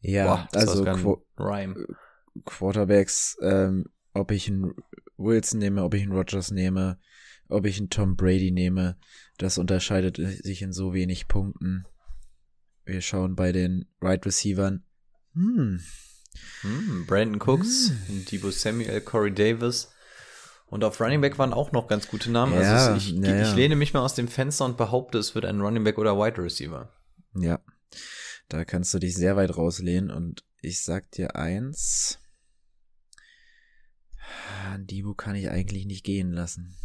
Ja, Boah, also Qu Rhyme. Quarterbacks, ähm, ob ich einen Wilson nehme, ob ich einen Rogers nehme, ob ich einen Tom Brady nehme, das unterscheidet sich in so wenig Punkten. Wir schauen bei den Right Receivern. Hm, Hm, Brandon Cooks, Debo Samuel, Corey Davis. Und auf Running Back waren auch noch ganz gute Namen. Ja, also ich, ja, ich lehne mich mal aus dem Fenster und behaupte, es wird ein Running Back oder Wide Receiver. ja, da kannst du dich sehr weit rauslehnen und ich sag dir eins. Dibu kann ich eigentlich nicht gehen lassen.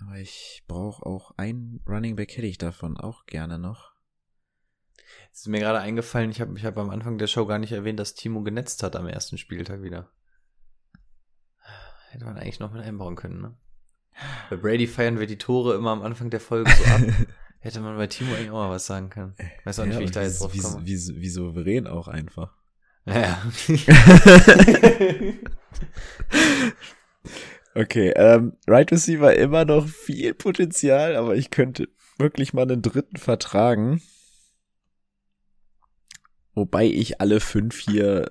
Aber ich brauche auch einen Running Back hätte ich davon auch gerne noch. Es ist mir gerade eingefallen, ich habe ich hab am Anfang der Show gar nicht erwähnt, dass Timo genetzt hat am ersten Spieltag wieder. Hätte man eigentlich noch mit einbauen können, ne? Bei Brady feiern wir die Tore immer am Anfang der Folge so ab. <laughs> Hätte man bei Timo eigentlich auch mal was sagen können. Weiß auch nicht, Ja, wie ich da jetzt drauf wie, komme. wie, wie, wie souverän auch einfach. Ja. <laughs> Okay, ähm, Right Receiver immer noch viel Potenzial, aber ich könnte wirklich mal einen dritten vertragen. Wobei ich alle fünf hier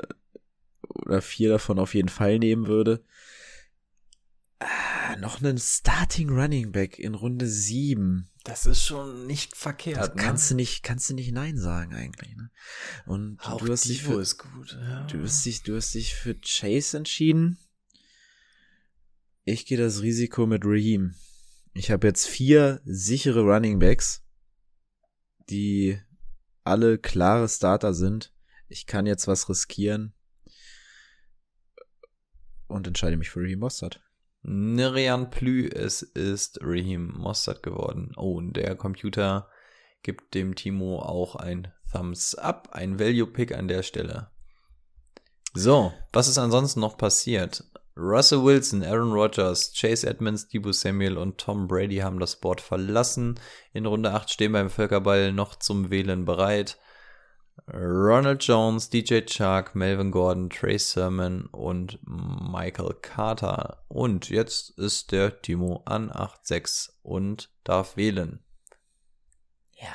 oder vier davon auf jeden Fall nehmen würde. Ah, noch einen Starting Running Back in Runde sieben. Das ist schon nicht verkehrt. Also ne? kannst du nicht, kannst du nicht Nein sagen eigentlich, ne? Und Auch du hast dich für, ist gut. Ja. du hast dich, du hast dich für Chase entschieden. Ich gehe das Risiko mit Raheem. Ich habe jetzt vier sichere Running Backs, die alle klare Starter sind. Ich kann jetzt was riskieren und entscheide mich für Raheem Mostert. Nerian Plü, es ist Raheem Mostert geworden. Oh, und der Computer gibt dem Timo auch ein Thumbs Up, ein Value-Pick an der Stelle. So, was ist ansonsten noch passiert? Russell Wilson, Aaron Rodgers, Chase Edmonds, Debo Samuel und Tom Brady haben das Board verlassen. In Runde 8 stehen beim Völkerball noch zum Wählen bereit. Ronald Jones, DJ Chark, Melvin Gordon, Trey Sermon und Michael Carter. Und jetzt ist der Timo an 8-6 und darf wählen. Ja.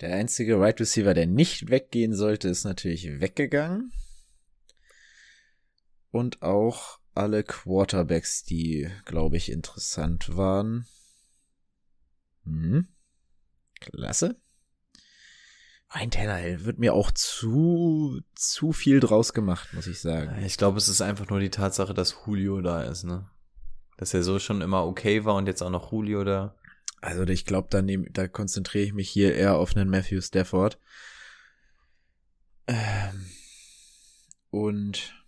Der einzige Right Receiver, der nicht weggehen sollte, ist natürlich weggegangen. Und auch alle Quarterbacks, die, glaube ich, interessant waren. Hm. Klasse. Ein Tannehill wird mir auch zu, zu viel draus gemacht, muss ich sagen. Ich glaube, es ist einfach nur die Tatsache, dass Julio da ist, ne? Dass er so schon immer okay war und jetzt auch noch Julio da. Also ich glaube, da, nehm- da konzentriere ich mich hier eher auf einen Matthew Stafford. Ähm, und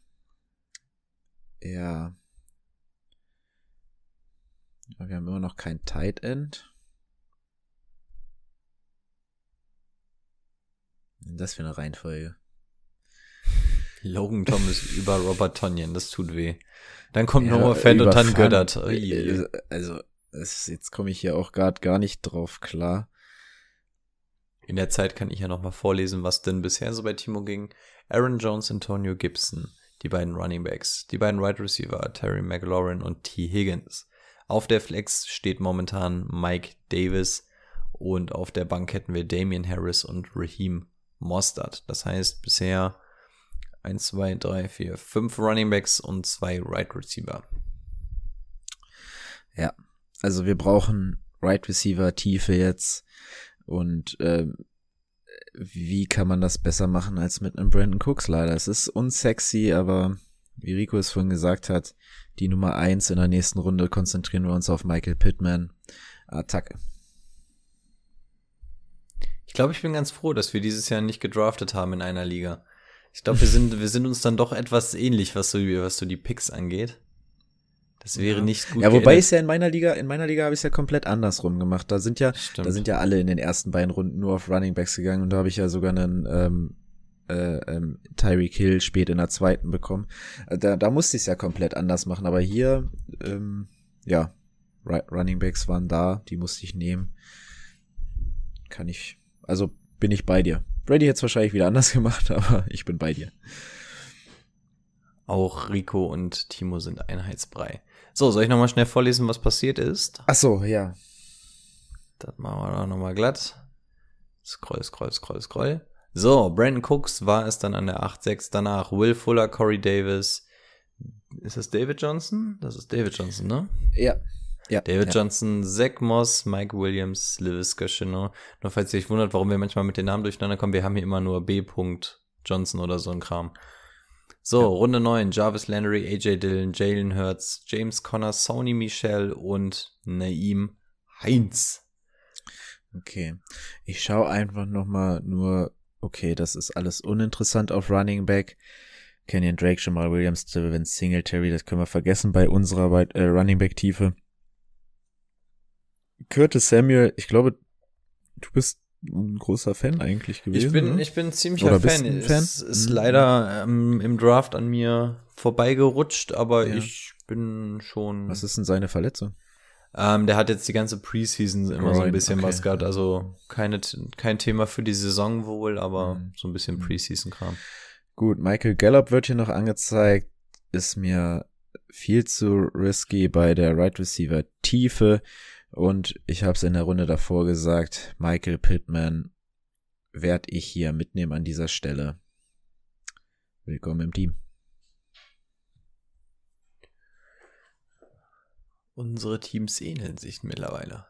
ja. Aber Wir haben immer noch kein Tight End. Ist Das für eine Reihenfolge. <laughs> Logan Thomas über Robert Tonyan, das tut weh. Dann kommt Ja, Noah Fent und dann. Göttert. Ui. Äh, Also, jetzt komme ich hier auch gerade gar nicht drauf klar. In der Zeit kann ich ja nochmal vorlesen, was denn bisher so bei Timo ging. Aaron Jones, Antonio Gibson, die beiden Running Backs, die beiden Wide Receiver, Terry McLaurin und T. Higgins. Auf der Flex steht momentan Mike Davis und auf der Bank hätten wir Damian Harris und Raheem Mostert. Das heißt bisher 1, 2, 3, 4, 5 Running Backs und zwei Right Receiver. Ja, also wir brauchen Right Receiver Tiefe jetzt und ähm, wie kann man das besser machen als mit einem Brandon Cooks leider? Es ist unsexy, aber wie Rico es vorhin gesagt hat, die Nummer eins in der nächsten Runde konzentrieren wir uns auf Michael Pittman. Attacke. Ich glaube, ich bin ganz froh, dass wir dieses Jahr nicht gedraftet haben in einer Liga. Ich glaube, wir sind, wir sind uns dann doch etwas ähnlich, was so, was so die Picks angeht. Das wäre Ja. nicht gut. Ja, wobei geendet. ist ja in meiner Liga, in meiner Liga habe ich es ja komplett andersrum gemacht. Da sind ja, Stimmt. da sind ja alle in den ersten beiden Runden nur auf Running Backs gegangen und da habe ich ja sogar einen ähm, äh, ähm, Tyreek Hill spät in der zweiten bekommen. Äh, Da, da musste ich es ja komplett anders machen, aber hier, ähm, ja, Ru- Running Backs waren da, die musste ich nehmen. Kann ich, also bin ich bei dir. Brady hätte es wahrscheinlich wieder anders <laughs> gemacht, aber ich bin bei dir. Auch Rico und Timo sind Einheitsbrei. So, soll ich nochmal schnell vorlesen, was passiert ist? Ach so, ja. Das machen wir doch nochmal glatt. Scroll, scroll, scroll, scroll. So, Brandon Cooks war es dann an der 8-6. Danach Will Fuller, Corey Davis. Ist das David Johnson? Das ist David Johnson, ne? Ja. Ja. David ja. Johnson, Zach Moss, Mike Williams, Lewis Gashino. Nur falls ihr euch wundert, warum wir manchmal mit den Namen durcheinander kommen, wir haben hier immer nur B. Johnson oder so ein Kram. So, Ja. Runde 9, Jarvis Landry, AJ Dillon, Jalen Hurts, James Conner, Sony Michel und Naim Heinz. Okay. Ich schaue einfach noch mal nur, okay, das ist alles uninteressant auf Running Back. Kenyon Drake, Jamal Williams, Devin Singletary, das können wir vergessen bei unserer äh, Running Back Tiefe. Curtis Samuel, ich glaube, du bist ein großer Fan eigentlich gewesen. Ich bin, oder? ich bin ein ziemlicher Oder Fan. ein Fan? Es ist Mhm. leider ähm, im Draft an mir vorbeigerutscht, aber Ja. ich bin schon. Was ist denn seine Verletzung? Ähm, der hat jetzt die ganze Preseason immer so ein bisschen okay. was gehabt. Also keine, kein Thema für die Saison wohl, aber Mhm. so ein bisschen Preseason-Kram. Gut, Michael Gallup wird hier noch angezeigt. Ist mir viel zu risky bei der Right Receiver Tiefe. Und ich habe es in der Runde davor gesagt, Michael Pittman werde ich hier mitnehmen an dieser Stelle. Willkommen im Team. Unsere Teams ähneln sich mittlerweile.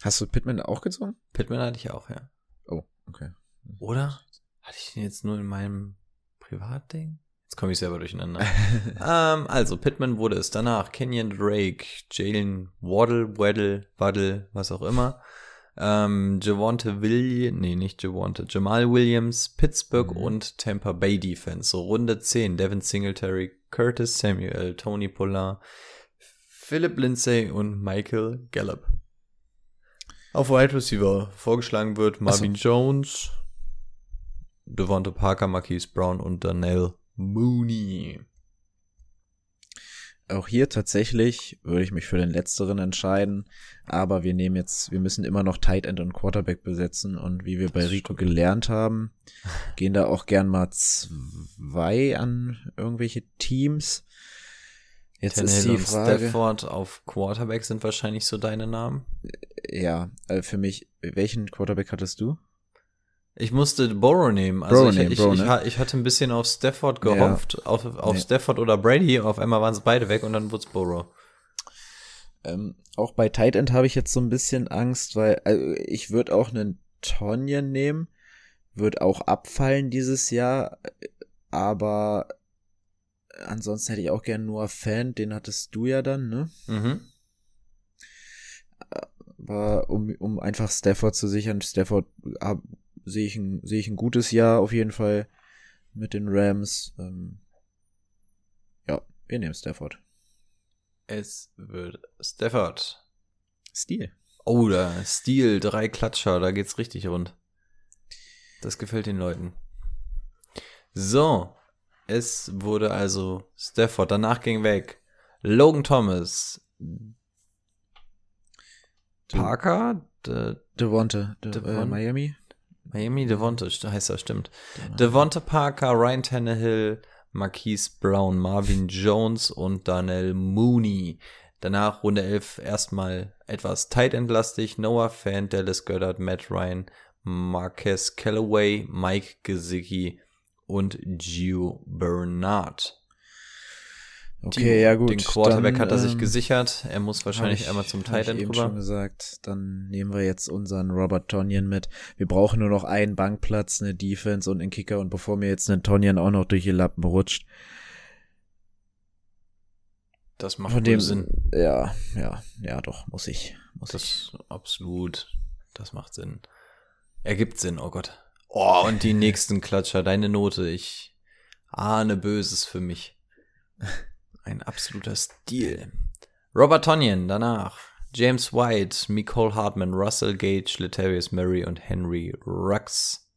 Hast du Pittman auch gezogen? Pittman hatte ich auch, ja. Oh, okay. Oder? Hatte ich den jetzt nur in meinem Privatding? Jetzt komme ich selber durcheinander. <laughs> ähm, also, Pittman wurde es danach. Kenyon Drake, Jalen Waddle, Waddle, Waddle, was auch immer. Ähm, Javonte Williams, nee, nicht Javonte, Jamal Williams, Pittsburgh Mhm. und Tampa Bay Defense. So Runde 10, Devin Singletary, Curtis Samuel, Tony Pollard, Philip Lindsay und Michael Gallup. Auf Wide Receiver vorgeschlagen wird Marvin Jones, Devonta Parker, Marquise Brown und Daniel Mooney. Auch hier tatsächlich würde ich mich für den letzteren entscheiden, aber wir nehmen jetzt, wir müssen immer noch Tight End und Quarterback besetzen und wie wir bei Das Rico stimmt. gelernt haben, <laughs> gehen da auch gern mal zwei an irgendwelche Teams. Jetzt ist Tannehill die und Frage, Stafford auf Quarterback sind wahrscheinlich so deine Namen. ja, äh, für mich, welchen Quarterback hattest du? Ich musste Burrow nehmen. Also Burrow ich, nehmen, ich, ich, ne? ich hatte ein bisschen auf Stafford Ja. gehofft, auf, auf Nee. Stafford oder Brady. Auf einmal waren sie beide weg und dann wurde es Burrow. Ähm, auch bei Tight End habe ich jetzt so ein bisschen Angst, weil also ich würde auch einen Tonyan nehmen, wird auch abfallen dieses Jahr, aber ansonsten hätte ich auch gern nur Fan, den hattest du ja dann, ne? Mhm. Aber um, um einfach Stafford zu sichern, Stafford hab- sehe ich, ein, sehe ich ein gutes Jahr auf jeden Fall mit den Rams. Ähm, ja, wir nehmen Stafford. Es wird Stafford. Stil. Oh, da Stil, drei Klatscher, da geht's richtig rund. Das gefällt den Leuten. So, es wurde also Stafford, danach ging weg. Logan Thomas, Parker, De, Devonte, De, äh, Devon- Miami. Miami Devonta heißt er, stimmt. Devonta Parker, Ryan Tannehill, Marquise Brown, Marvin Jones und Daniel Mooney. Danach Runde 11 erstmal etwas tight entlastig. Noah Fan, Dallas Goddard, Matt Ryan, Marquez Callaway, Mike Gesicki und Gio Bernard. Okay, Die- ja gut. Den Quarterback dann, hat er sich ähm, gesichert. Er muss wahrscheinlich ich- einmal zum Tight ich End eben schon rüber. gesagt, dann nehmen wir jetzt unseren Robert Tonyan mit. Wir brauchen nur noch einen Bankplatz, eine Defense und einen Kicker und bevor mir jetzt ein Tonyan auch noch durch die Lappen rutscht, Das macht von dem Sinn. Ja, ja, ja, doch muss ich, muss ich. Das absolut. Das macht Sinn. Ergibt Sinn, oh Gott. Oh, und die <laughs> nächsten Klatscher, deine Note. Ich ahne Böses für mich. <laughs> Ein absoluter Stil. Robert Tonyan, danach. James White, Nicole Hartman, Russell Gage, Latavius Murray und Henry Rux.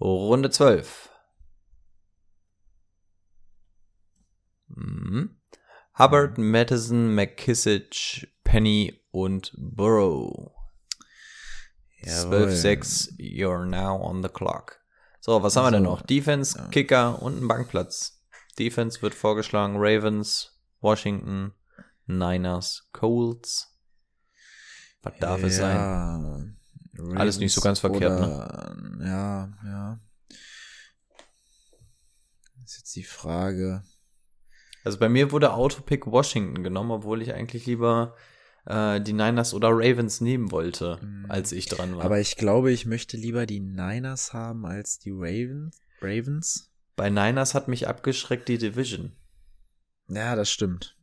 Runde 12. Mhm. Hubbard, Madison, McKissick, Penny und Burrow. 12-6, you're now on the clock. So, was haben wir denn noch? Defense. Kicker und ein Bankplatz. Defense wird vorgeschlagen Ravens, Washington, Niners, Colts. Was darf es sein? Ja, Alles nicht so ganz verkehrt, ne? Ja, ja. Ist jetzt die Frage. Also bei mir wurde Autopick Washington genommen, obwohl ich eigentlich lieber äh, die Niners oder Ravens nehmen wollte, Mhm. als ich dran war. Aber ich glaube, ich möchte lieber die Niners haben als die Ravens. Ravens? Bei Niners hat mich abgeschreckt die Division. Ja, das stimmt.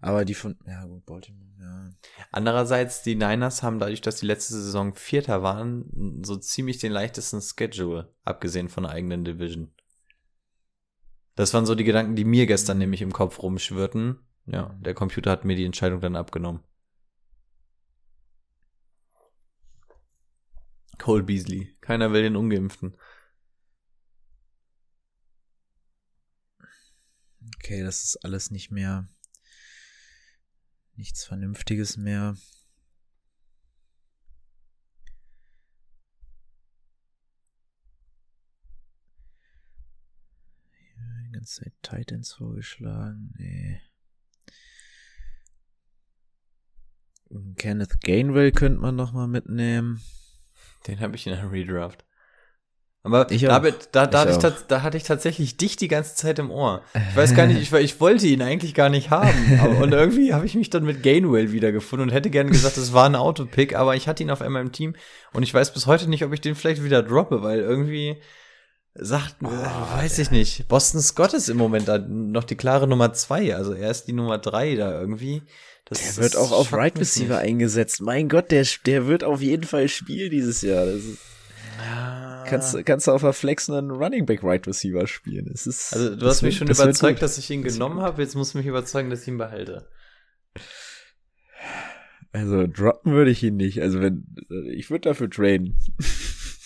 Aber die von, ja gut, Baltimore, ja. Andererseits, die Niners haben dadurch, dass die letzte Saison Vierter waren, so ziemlich den leichtesten Schedule, abgesehen von der eigenen Division. Das waren so die Gedanken, die mir gestern nämlich im Kopf rumschwirrten. Ja, der Computer hat mir die Entscheidung dann abgenommen. Cole Beasley. Keiner will den Ungeimpften. Okay, das ist alles nicht mehr. Nichts Vernünftiges mehr. Die ganze Zeit Titans vorgeschlagen. Nee. Kenneth Gainwell könnte man noch mal mitnehmen. Den habe ich in der Redraft. Aber Ich da, auch. hab- da, da, Ich hatte ich, da hatte ich tatsächlich dich die ganze Zeit im Ohr. Ich weiß gar nicht, ich, ich wollte ihn eigentlich gar nicht haben. <laughs> Aber, und irgendwie habe ich mich dann mit Gainwell wiedergefunden und hätte gerne gesagt, es war ein Autopick, aber ich hatte ihn auf einmal im Team und ich weiß bis heute nicht, ob ich den vielleicht wieder droppe, weil irgendwie sagt, äh, weiß ich nicht. Boston Scott ist im Moment da noch die klare Nummer zwei, also er ist die Nummer drei da irgendwie. Das, Der wird auch auf Right Receiver nicht. eingesetzt. Mein Gott, der, der wird auf jeden Fall spielen dieses Jahr. Das ist, Ja. Kannst, du- kannst du auf der Flex einen Running Back Right Receiver spielen. Es ist, Also du hast mich schon das überzeugt, dass ich ihn genommen habe. Jetzt musst du mich überzeugen, dass ich ihn behalte. Also droppen würde ich ihn nicht. Also wenn ich würde dafür traden.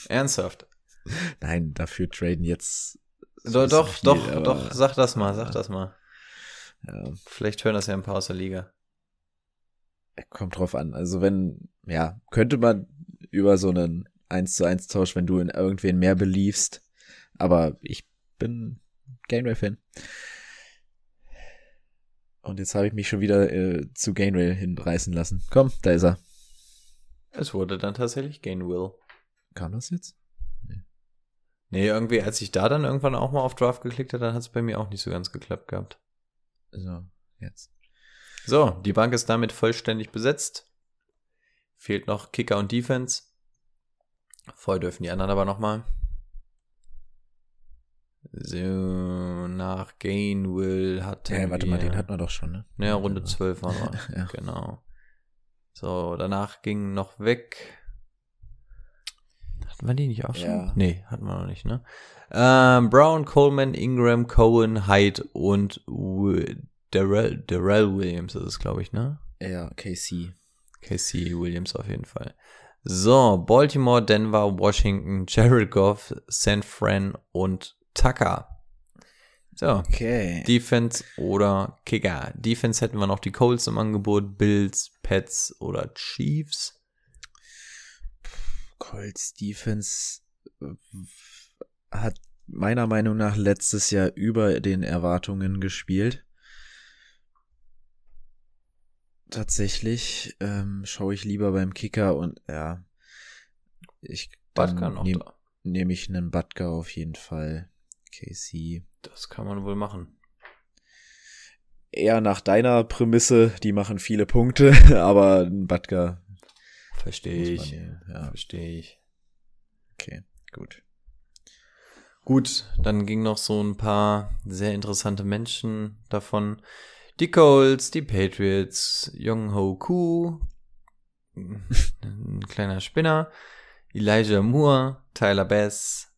Ernsthaft. <laughs> Nein, dafür traden jetzt. ist Doch, ein doch, doch, viel, doch, sag das mal, sag das mal. Ja, Vielleicht hören das ja ein paar aus der Liga. kommt drauf an. Also wenn, ja, könnte man über so einen 1 zu 1 Tausch, wenn du in irgendwen mehr beliefst. Aber ich bin Gainway-Fan. Und jetzt habe ich mich schon wieder äh, zu Gainway hinreißen lassen. Komm, da ist er. Es wurde dann tatsächlich Gainwill. Kam das jetzt? Nee, irgendwie, als ich da dann irgendwann auch mal auf Draft geklickt habe, dann hat es bei mir auch nicht so ganz geklappt gehabt. So, jetzt. So, die Bank ist damit vollständig besetzt. Fehlt noch Kicker und Defense. Vorher dürfen die anderen aber nochmal. So, nach Gainwill hat Ja, warte mal, den hatten wir doch schon, ne? Ja, Runde 12 waren wir. <laughs> Ja. Genau. So, danach ging noch weg. Hatten wir die nicht auch schon? Ja. Nee, hatten wir noch nicht, ne? Ähm, Brown, Coleman, Ingram, Cohen, Hyde und Darrell, Darrell Williams ist es, glaube ich, ne? Ja, KC. Casey Williams auf jeden Fall. So, Baltimore, Denver, Washington, Jared Goff, San Fran und Tucker. So, Okay. Defense oder Kicker. Defense hätten wir noch die Colts im Angebot, Bills, Pets oder Chiefs. Colts Defense äh, hat meiner Meinung nach letztes Jahr über den Erwartungen gespielt. Tatsächlich ähm, schaue ich lieber beim Kicker und ja, ich Butker noch nehme da. nehm ich einen Butker auf jeden Fall. KC. Das kann man wohl machen. Eher nach deiner Prämisse, die machen viele Punkte, <laughs> aber ein Butker Verstehe ich. Ja, Verstehe ich. okay, gut. Gut, dann ging noch so ein paar sehr interessante Menschen davon. Die Colts, die Patriots, Young Ho Koo, ein kleiner Spinner, Elijah Moore, Tyler Bass,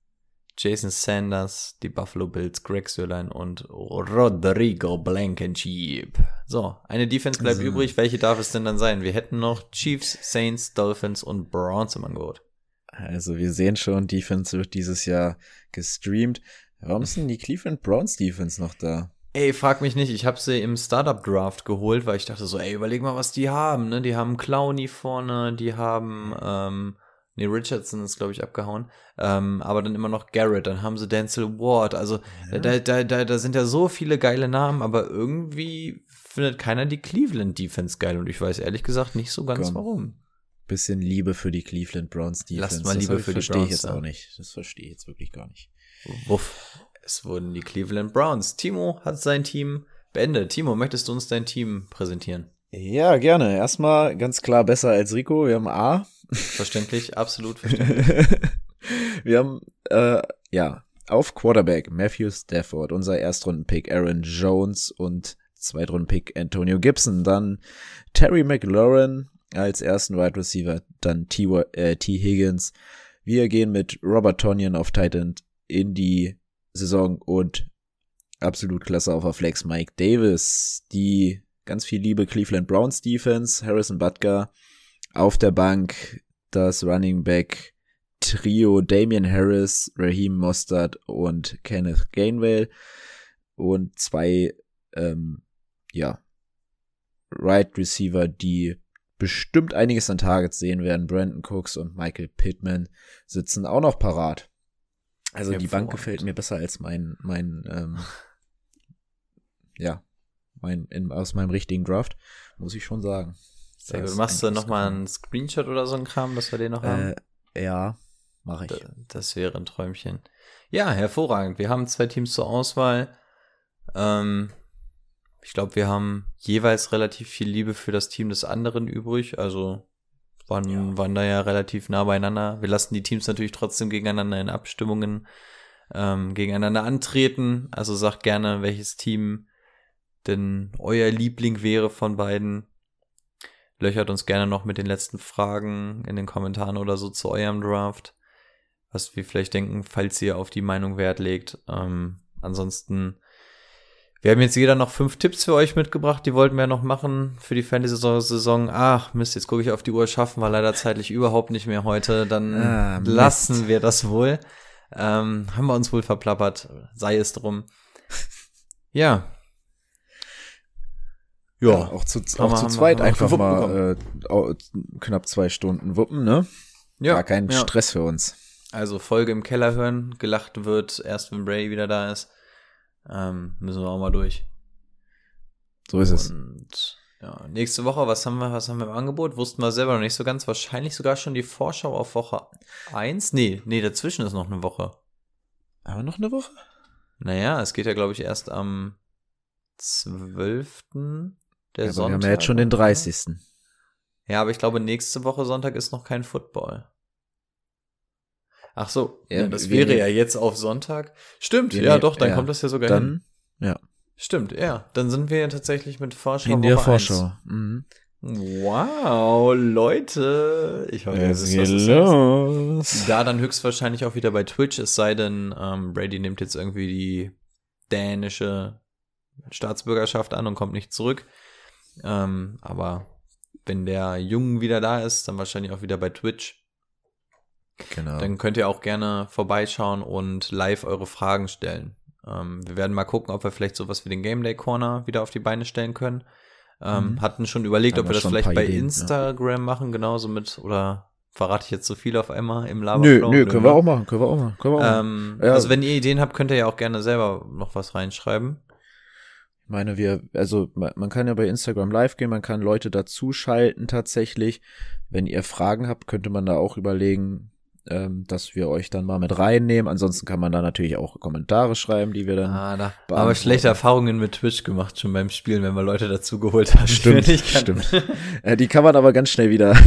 Jason Sanders, die Buffalo Bills, Greg Sörlein und Rodrigo Blankenship. So, eine Defense bleibt So. übrig. Welche darf es denn dann sein? Wir hätten noch Chiefs, Saints, Dolphins und Browns im Angebot. Also wir sehen schon, Defense wird dieses Jahr gestreamt. Warum denn die Cleveland Browns Defense noch da? Ey, frag mich nicht, ich habe sie im Startup Draft geholt, weil ich dachte so, ey, überleg mal, was die haben, ne? Die haben Clowney vorne, die haben, ähm, nee, Richardson ist, glaube ich, abgehauen, ähm, aber dann immer noch Garrett, dann haben sie Denzel Ward, also da, da, da, da sind ja so viele geile Namen, aber irgendwie findet keiner die Cleveland Defense geil und ich weiß ehrlich gesagt nicht so ganz Komm. warum. Bisschen Liebe für die Cleveland Browns Defense. Lasst mal Das Liebe ich- für die verstehe ich Browns jetzt da. auch nicht. Das verstehe ich jetzt wirklich gar nicht. Wuff. Es wurden die Cleveland Browns. Timo hat sein Team beendet. Timo, möchtest du uns dein Team präsentieren? Ja, gerne. Erstmal ganz klar besser als Rico. Wir haben A. Verständlich, <laughs> absolut verständlich. Wir haben, äh, ja, auf Quarterback Matthew Stafford, unser Erstrunden-Pick Aaron Jones und Zweitrunden-Pick Antonio Gibson. Dann Terry McLaurin als ersten Wide Receiver, dann T. Äh, T. Higgins. Wir gehen mit Robert Tonyan auf Titan in die Saison und absolut klasse auf der Flex. Mike Davis, die ganz viel Liebe Cleveland Browns Defense, Harrison Butker auf der Bank, das Running Back Trio Damian Harris, Raheem Mostert und Kenneth Gainwell und zwei, ähm, ja, Right Receiver, die bestimmt einiges an Targets sehen werden. Brandon Cooks und Michael Pittman sitzen auch noch parat. Also die Bank gefällt mir besser als mein, mein, ähm, <laughs> ja, mein, in, aus meinem richtigen Draft, muss ich schon sagen. Sehr gut. Machst du nochmal einen Screenshot oder so ein Kram, dass wir den noch haben? Äh, ja, mache ich. Das wäre ein Träumchen. Ja, hervorragend. Wir haben zwei Teams zur Auswahl. Ähm, ich glaube, wir haben jeweils relativ viel Liebe für das Team des anderen übrig. Also waren, ja. waren da ja relativ nah beieinander. Wir lassen die Teams natürlich trotzdem gegeneinander in Abstimmungen ähm, gegeneinander antreten. Also sagt gerne, welches Team denn euer Liebling wäre von beiden. Löchert uns gerne noch mit den letzten Fragen in den Kommentaren oder so zu eurem Draft. Was wir vielleicht denken, falls ihr auf die Meinung Wert legt. Ähm, ansonsten wir haben jetzt jeder noch fünf Tipps für euch mitgebracht, die wollten wir ja noch machen für die Fantasy-Saison. Ach, Mist, jetzt gucke ich auf die Uhr, schaffen wir leider zeitlich überhaupt nicht mehr heute. Dann ah, lassen wir das wohl. Ähm, haben wir uns wohl verplappert, sei es drum. Ja. Ja, ja auch zu, auch zu zweit einfach mal äh, knapp zwei Stunden wuppen, ne? Ja. Gar kein ja. Stress für uns. Also Folge im Keller hören, gelacht wird, erst wenn Bray wieder da ist. Ähm, müssen wir auch mal durch. So ist es. Und ja, nächste Woche, was haben wir, was haben wir im Angebot? Wussten wir selber noch nicht so ganz. Wahrscheinlich sogar schon die Vorschau auf Woche 1. Nee, nee, dazwischen ist noch eine Woche. Aber noch eine Woche? Naja, es geht ja, glaube ich, erst am 12. Der ja, Sonntag. Wir haben ja jetzt schon den 30. Ja, aber ich glaube, nächste Woche Sonntag ist noch kein Football. Ach so, ja, das wäre ja jetzt auf Sonntag. Stimmt, ja doch, dann ja, kommt das ja sogar dann, hin. Ja. Stimmt, ja. Dann sind wir ja tatsächlich mit Vorschau. In der Vorschau. Mhm. Wow, Leute. Ich hoffe, es geht los. Da dann höchstwahrscheinlich auch wieder bei Twitch, es sei denn, ähm, Brady nimmt jetzt irgendwie die dänische Staatsbürgerschaft an und kommt nicht zurück. Ähm, aber wenn der Jungen wieder da ist, dann wahrscheinlich auch wieder bei Twitch. Genau. Dann könnt ihr auch gerne vorbeischauen und live eure Fragen stellen. Ähm, wir werden mal gucken, ob wir vielleicht sowas wie den Game Day Corner wieder auf die Beine stellen können. Ähm, mhm. Hatten schon überlegt, Haben ob wir das vielleicht bei Ideen, Instagram ja. machen, genauso mit, oder verrate ich jetzt so viel auf einmal im Laberflow? Nö, nö, können wir auch machen, können wir auch machen. Können wir auch ähm, Ja. Also wenn ihr Ideen habt, könnt ihr ja auch gerne selber noch was reinschreiben. Ich meine, wir, also man kann ja bei Instagram live gehen, man kann Leute dazuschalten tatsächlich. Wenn ihr Fragen habt, könnte man da auch überlegen, ähm, dass wir euch dann mal mit reinnehmen. Ansonsten kann man da natürlich auch Kommentare schreiben, die wir dann. Ah, da aber schlechte Erfahrungen mit Twitch gemacht schon beim Spielen, wenn wir Leute dazu geholt haben. Stimmt, stimmt. <laughs> äh, die kann man aber ganz schnell wieder. <laughs>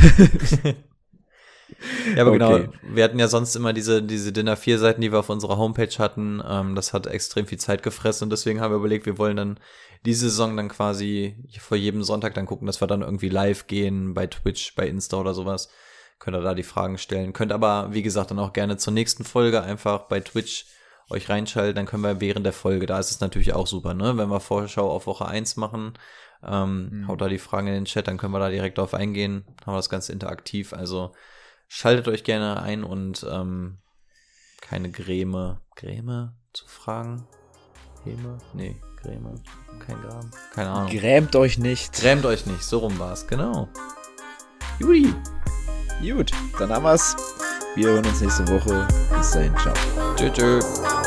ja, aber genau, okay. genau. Wir hatten ja sonst immer diese, diese Dinner 4 Seiten, die wir auf unserer Homepage hatten. Ähm, das hat extrem viel Zeit gefressen und deswegen haben wir überlegt, wir wollen dann diese Saison dann quasi vor jedem Sonntag dann gucken, dass wir dann irgendwie live gehen bei Twitch, bei Insta oder sowas könnt ihr da die Fragen stellen. Könnt aber, wie gesagt, dann auch gerne zur nächsten Folge einfach bei Twitch euch reinschalten, dann können wir während der Folge, da ist es natürlich auch super, ne? Wenn wir Vorschau auf Woche 1 machen, ähm, mhm. haut da die Fragen in den Chat, dann können wir da direkt drauf eingehen, haben wir das Ganze interaktiv. Also schaltet euch gerne ein und ähm, keine Gräme. Gräme zu fragen? Häme? Nee, Gräme. Kein Gram. Keine Ahnung. Grämt euch nicht. Grämt euch nicht, so rum war's, genau. Juli. Gut, dann haben wir's. Wir hören uns nächste Woche. Bis dahin, ciao. Tschüss.